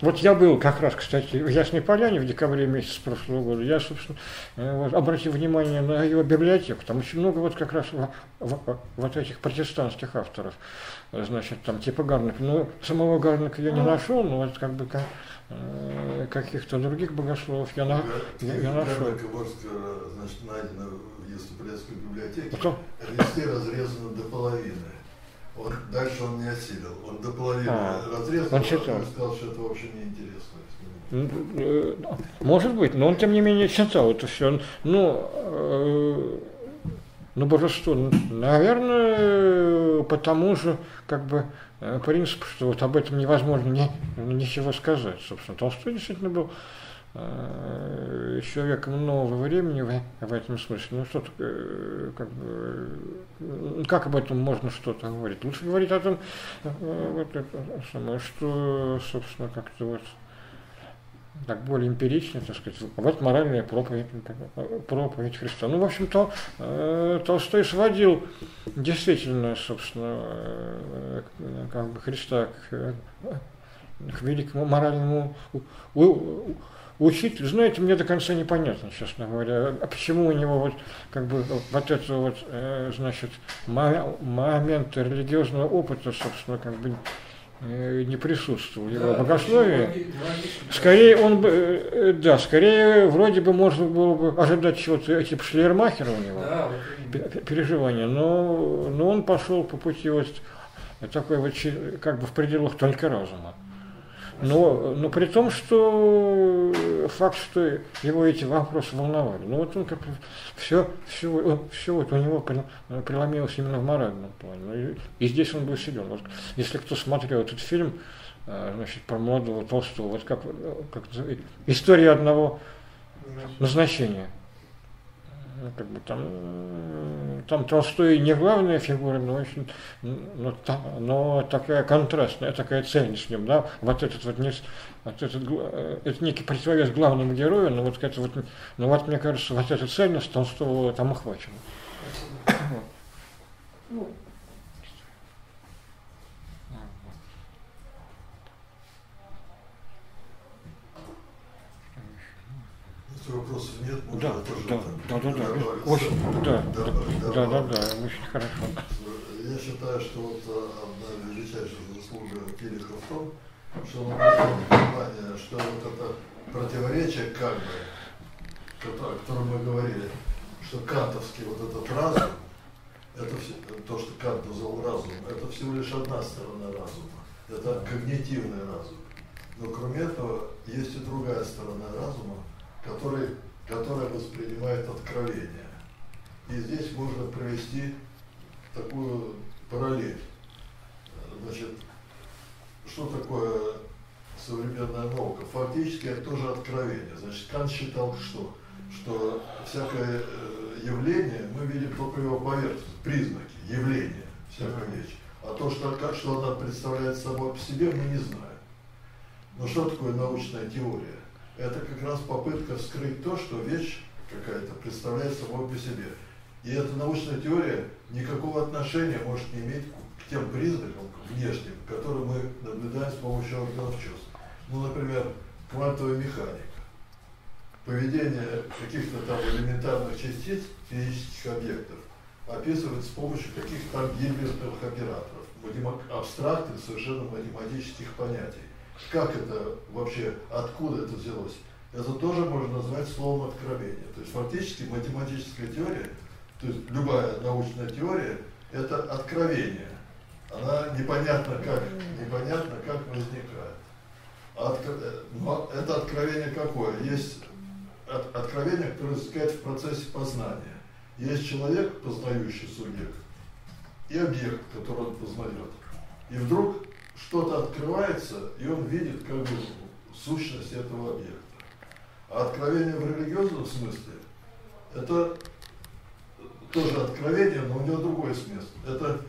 Вот я был как раз, кстати, в Ясной Поляне в декабре месяце прошлого года. Я, собственно, э, вот, обратил внимание на его библиотеку. Там очень много вот как раз в, в, вот этих протестантских авторов. Значит, там типа Гарника. Ну, самого Гарника я не нашел, но вот как бы как, э, каких-то других богословов я, на, я, я нашел.
Гарника, значит, найдено в Еступрецкой библиотеке. Листы разрезаны до половины. Он, дальше он не осилил. Он до половины а, разрезал, он читал. и сказал, что это вообще неинтересно.
Ну, э, может быть, но он тем не менее читал это все. Ну, э, ну божество, наверное, потому же, как бы, э, принцип, что вот об этом невозможно ни, ничего сказать. Собственно, Толстой действительно был Э, человеком нового времени в, в этом смысле. Ну что э, как бы, э, как об этом можно что-то говорить? Лучше говорить о том, вот это самое, что, собственно, как-то вот так более эмпирично, так сказать, вот моральная проповедь, проповедь Христа. Ну, в общем-то, Толстой сводил действительно, собственно, как бы Христа к, к великому моральному Учитель, знаете, мне до конца непонятно, честно говоря, а почему у него вот как бы вот это вот, э, значит, момент религиозного опыта, собственно, как бы э, не присутствовал в его да, богословии. Скорее он бы, э, да, скорее вроде бы можно было бы ожидать чего-то типа Шлейермахера у него, да, переживания, но, но он пошел по пути вот такой вот как бы в пределах только разума. Но, но при том, что факт, что его эти вопросы волновали. Ну вот он как все, все, все вот у него преломилось именно в моральном плане. И, и здесь он был силен. Вот, если кто смотрел этот фильм, э, значит, про молодого Толстого, вот как, как история одного назначения ну, как бы там, там Толстой не главная фигура, но очень, но, но такая контрастная, такая цельность с ним, да, вот этот вот не, вот этот, э, это некий противовес главному герою, но вот это вот, ну вот мне кажется, вот эта цельность Толстого там охвачена.
Вопросов нет,
можно да, тоже да, да, да, да, очень, да, да, да, да, да, да, очень хорошо.
Я считаю, что вот одна величайшая заслуга Кириха в том, что он обратил внимание, что вот это противоречие как бы, о котором мы говорили, что кантовский вот этот разум, это все, то, что Кант назвал разум, это всего лишь одна сторона разума. Это когнитивный разум. Но кроме этого, есть и другая сторона разума, который, которая воспринимает откровение. И здесь можно провести такую параллель. Значит, что такое современная наука? Фактически это тоже откровение. Значит, Кант считал, что, что всякое э, явление, мы видим только его поверхность, признаки, явления, всякая вещь. А то, что, как, что она представляет собой по себе, мы не знаем. Но что такое научная теория? Это как раз попытка скрыть то, что вещь какая-то представляет собой по себе. И эта научная теория никакого отношения может не иметь к тем признакам внешним, которые мы наблюдаем с помощью органов чувств. Ну, например, квантовая механика. Поведение каких-то там элементарных частиц, физических объектов, описывается с помощью каких-то там гильбертовых операторов, абстрактных совершенно математических понятий. Как это вообще, откуда это взялось? Это тоже можно назвать словом откровения. То есть фактически математическая теория, то есть любая научная теория, это откровение. Она непонятно как, непонятно как возникает. От, но это откровение какое? Есть от, откровение, которое возникает в процессе познания. Есть человек, познающий субъект, и объект, который он познает. И вдруг что-то открывается, и он видит как бы сущность этого объекта. А откровение в религиозном смысле – это тоже откровение, но у него другой смысл. Это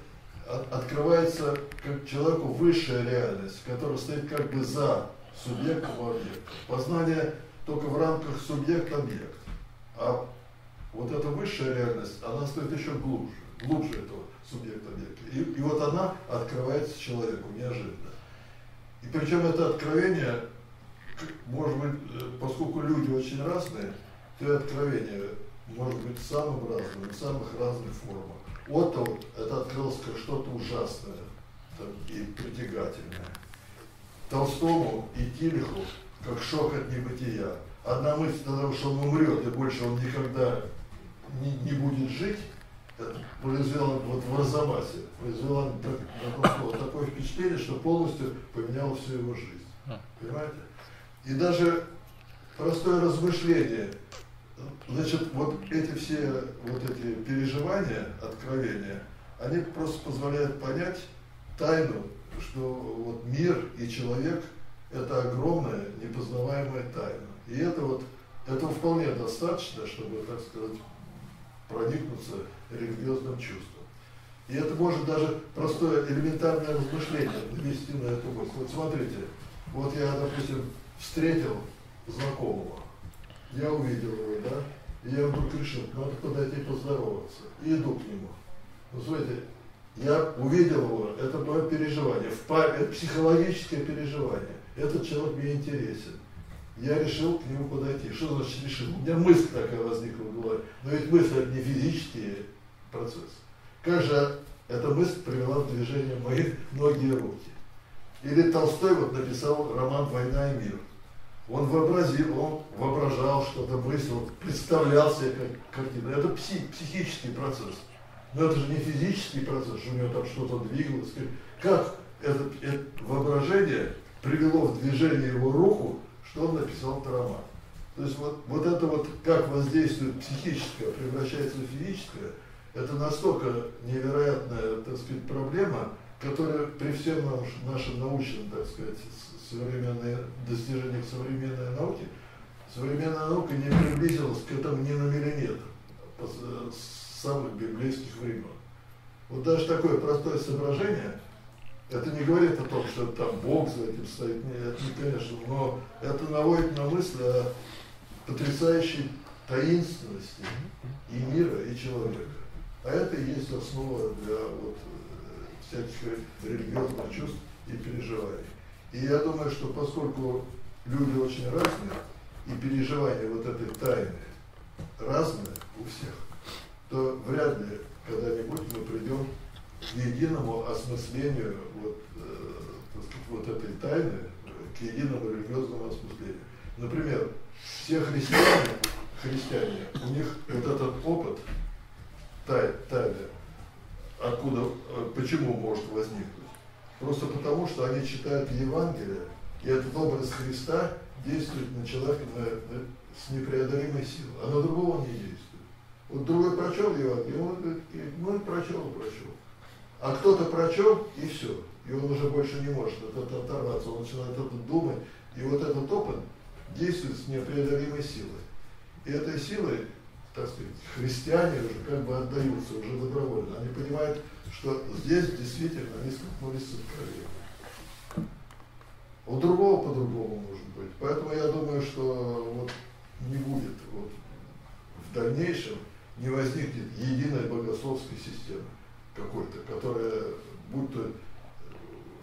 от, открывается как человеку высшая реальность, которая стоит как бы за субъектом объекта. Познание только в рамках субъект-объект. А вот эта высшая реальность, она стоит еще глубже, глубже этого субъекта объекта. И, и вот она открывается человеку неожиданно. И причем это откровение, может быть, э, поскольку люди очень разные, то и откровение может быть самым разным, в самых разных формах. Вот это открылось как что-то ужасное там, и притягательное. Толстому и Тилиху как шок от небытия. Одна мысль того, что он умрет, и больше он никогда не, не будет жить, произвело вот в Арзамасе, произвело такое, такое впечатление, что полностью поменяло всю его жизнь. А. Понимаете? И даже простое размышление, значит, вот эти все вот эти переживания, откровения, они просто позволяют понять тайну, что вот мир и человек – это огромная непознаваемая тайна. И это вот, этого вполне достаточно, чтобы, так сказать, проникнуться религиозным чувством. И это может даже простое элементарное размышление навести на эту мысль. Вот смотрите, вот я, допустим, встретил знакомого, я увидел его, да, и я вдруг решил, надо подойти поздороваться, и иду к нему. Ну, смотрите, я увидел его, это мое переживание, это психологическое переживание. Этот человек мне интересен я решил к нему подойти. Что значит решил? У меня мысль такая возникла в голове. Но ведь мысль это не физический процесс. Как же эта мысль привела в движение мои многие руки? Или Толстой вот написал роман «Война и мир». Он вообразил, он воображал что-то, мыслил, представлял себе как картину. Это пси, психический процесс. Но это же не физический процесс, у него там что-то двигалось. Как это, это воображение привело в движение его руку, что он написал этот роман. То есть вот, вот это вот, как воздействует психическое, превращается в физическое, это настолько невероятная, так сказать, проблема, которая при всем нашем научном, так сказать, современные, достижениях современной науки, современная наука не приблизилась к этому ни на миллиметр с самых библейских времен. Вот даже такое простое соображение – это не говорит о том, что там Бог за этим стоит, нет, это не, конечно, но это наводит на мысль о потрясающей таинственности и мира, и человека. А это и есть основа для вот, э, всяких религиозных чувств и переживаний. И я думаю, что поскольку люди очень разные, и переживание вот этой тайны разное у всех, то вряд ли когда-нибудь мы придем к единому осмыслению вот, э, вот этой тайны, к единому религиозному осмыслению. Например, все христиане, христиане, у них вот этот опыт тайны, откуда, э, почему может возникнуть? Просто потому, что они читают Евангелие, и этот образ Христа действует на человека на, на, с непреодолимой силой, а на другого не действует. Вот другой прочел Евангелие, он говорит, ну и прочел, прочел. А кто-то прочел, и все. И он уже больше не может от этого оторваться, он начинает это думать. И вот этот опыт действует с непреодолимой силой. И этой силой, так сказать, христиане уже как бы отдаются, уже добровольно. Они понимают, что здесь действительно они столкнулись с откровением. У другого по-другому может быть. Поэтому я думаю, что вот не будет вот, в дальнейшем не возникнет единой богословской системы какой-то, которая будь то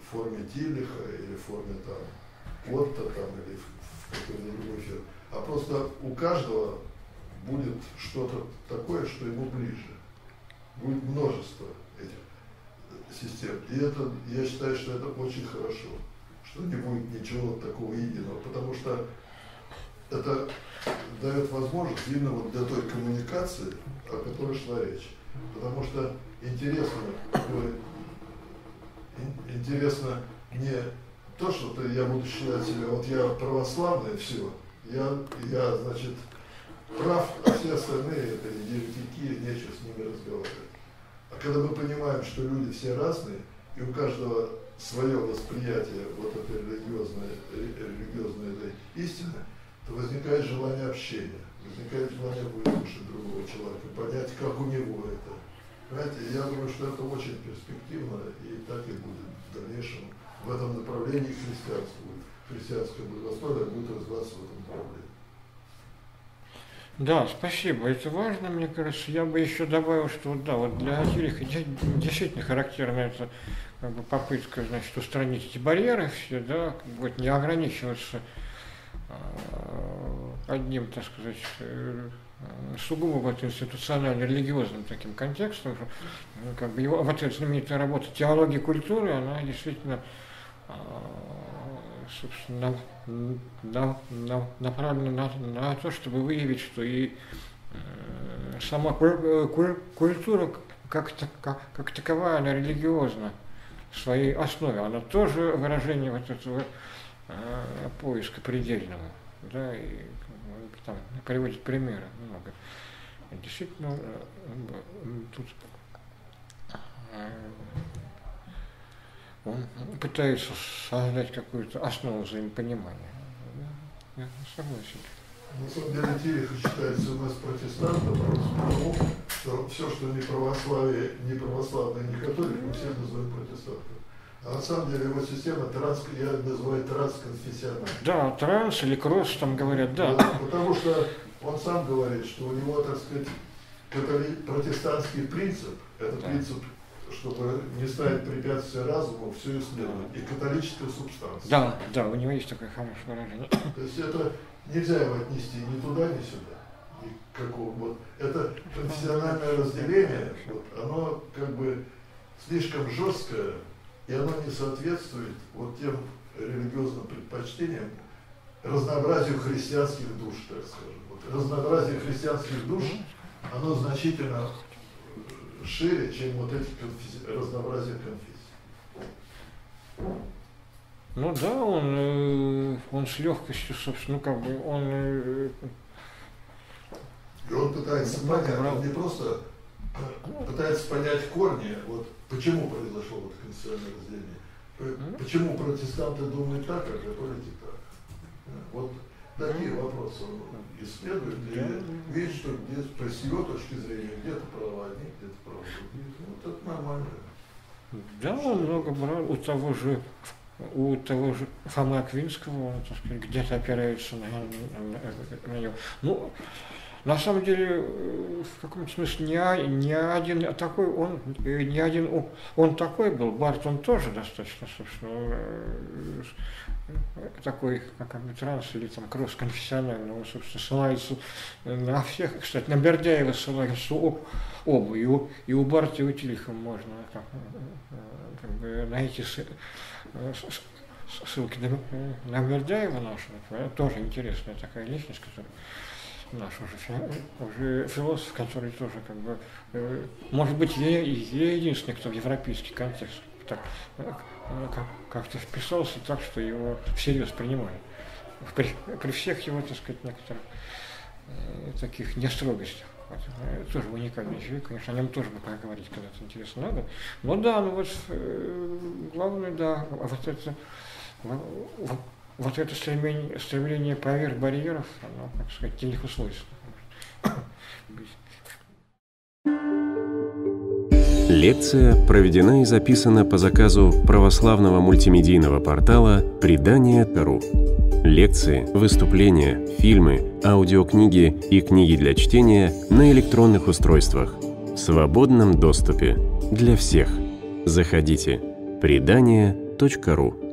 в форме Тилиха или в форме там Отто там или в, в какой-то другой фирме, а просто у каждого будет что-то такое, что ему ближе. Будет множество этих систем. И это, я считаю, что это очень хорошо, что не будет ничего такого единого, потому что это дает возможность именно вот для той коммуникации, о которой шла речь. Потому что интересно, интересно не то, что ты, я буду считать себя, вот я православный, все, я, я, значит, прав, а все остальные это еретики, нечего с ними разговаривать. А когда мы понимаем, что люди все разные, и у каждого свое восприятие вот этой религиозной, религиозной этой истины, то возникает желание общения, возникает желание выслушать другого человека, понять, как у него это. Понимаете, я думаю, что это очень перспективно, и так и будет в дальнейшем в этом направлении христианство будет. Христианское богословие будет развиваться в этом направлении.
Да, спасибо. Это важно, мне кажется. Я бы еще добавил, что да, вот для Азириха действительно характерна эта как бы, попытка, значит, устранить эти барьеры все, да, вот, не ограничиваться Э, одним, так сказать, э, сугубо вот институционально-религиозным таким контекстом, ну, как бы его, вот эта знаменитая работа «Теология культуры», она действительно э, собственно, на, на, направлена на, на то, чтобы выявить, что и сама культура как, как, как таковая, она религиозна в своей основе, она тоже выражение вот этого а, поиска предельного, да, и там приводит примеры много. Действительно, э, тут э, он пытается создать какую-то основу взаимопонимания. Да? Я согласен.
На самом деле Тереха считается у нас протестантом, потому что все, что не православие, не православное, не католик, мы все называем протестантом. А на самом деле его система транс, я называю трансконфессиональной.
Да, транс или кросс там говорят, да. да.
Потому что он сам говорит, что у него, так сказать, католи... протестантский принцип, это да. принцип, чтобы не ставить препятствия разуму, все исследовать, и католическая субстанция.
Да, да, у него есть такое хорошее выражение.
То есть это нельзя его отнести ни туда, ни сюда. Ни какого, вот. Это профессиональное разделение, вот, оно как бы слишком жесткое, и оно не соответствует вот тем религиозным предпочтениям, разнообразию христианских душ, так скажем. Вот разнообразие христианских душ, оно значительно шире, чем вот эти конфесси... разнообразия конфессий.
Ну да, он, э, он с легкостью, собственно, ну как бы он... Э,
И он пытается понять, он не просто пытается понять корни, вот почему произошло вот конституционное разделение, почему протестанты думают так, а католики так. Вот такие вопросы исследует и видит, что где то с его точки зрения где-то права одни, где-то права другие. Вот это нормально.
Да, он много брал у того же у того же Фома сказать, где-то опирается на, на, на, на него. Ну, на самом деле, в каком-то смысле, не, не один такой, он, не один, он такой был, Барт, он тоже достаточно, собственно, такой, как транс или там кросс-конфессиональный, он, собственно, ссылается на всех, кстати, на Бердяева ссылается об, оба, и у, и у Барта, и у Тильхова можно как, как бы найти ссылки на, на Бердяева нашего, тоже интересная такая личность, которая наш уже, уже философ, который тоже как бы, э, может быть, я, я единственный, кто в европейский контекст так, э, как-то вписался так, что его всерьез принимали. При, при всех его, так сказать, некоторых э, таких нестрогостях. Вот, э, тоже уникальный человек, конечно, о нем тоже бы поговорить когда-то интересно надо. Но да, ну вот э, главное, да, вот это вот, это стремление, стремление поверх барьеров, оно, так сказать, телеху свойственно.
Лекция проведена и записана по заказу православного мультимедийного портала «Предание.ру». Лекции, выступления, фильмы, аудиокниги и книги для чтения на электронных устройствах в свободном доступе для всех. Заходите. Предание.ру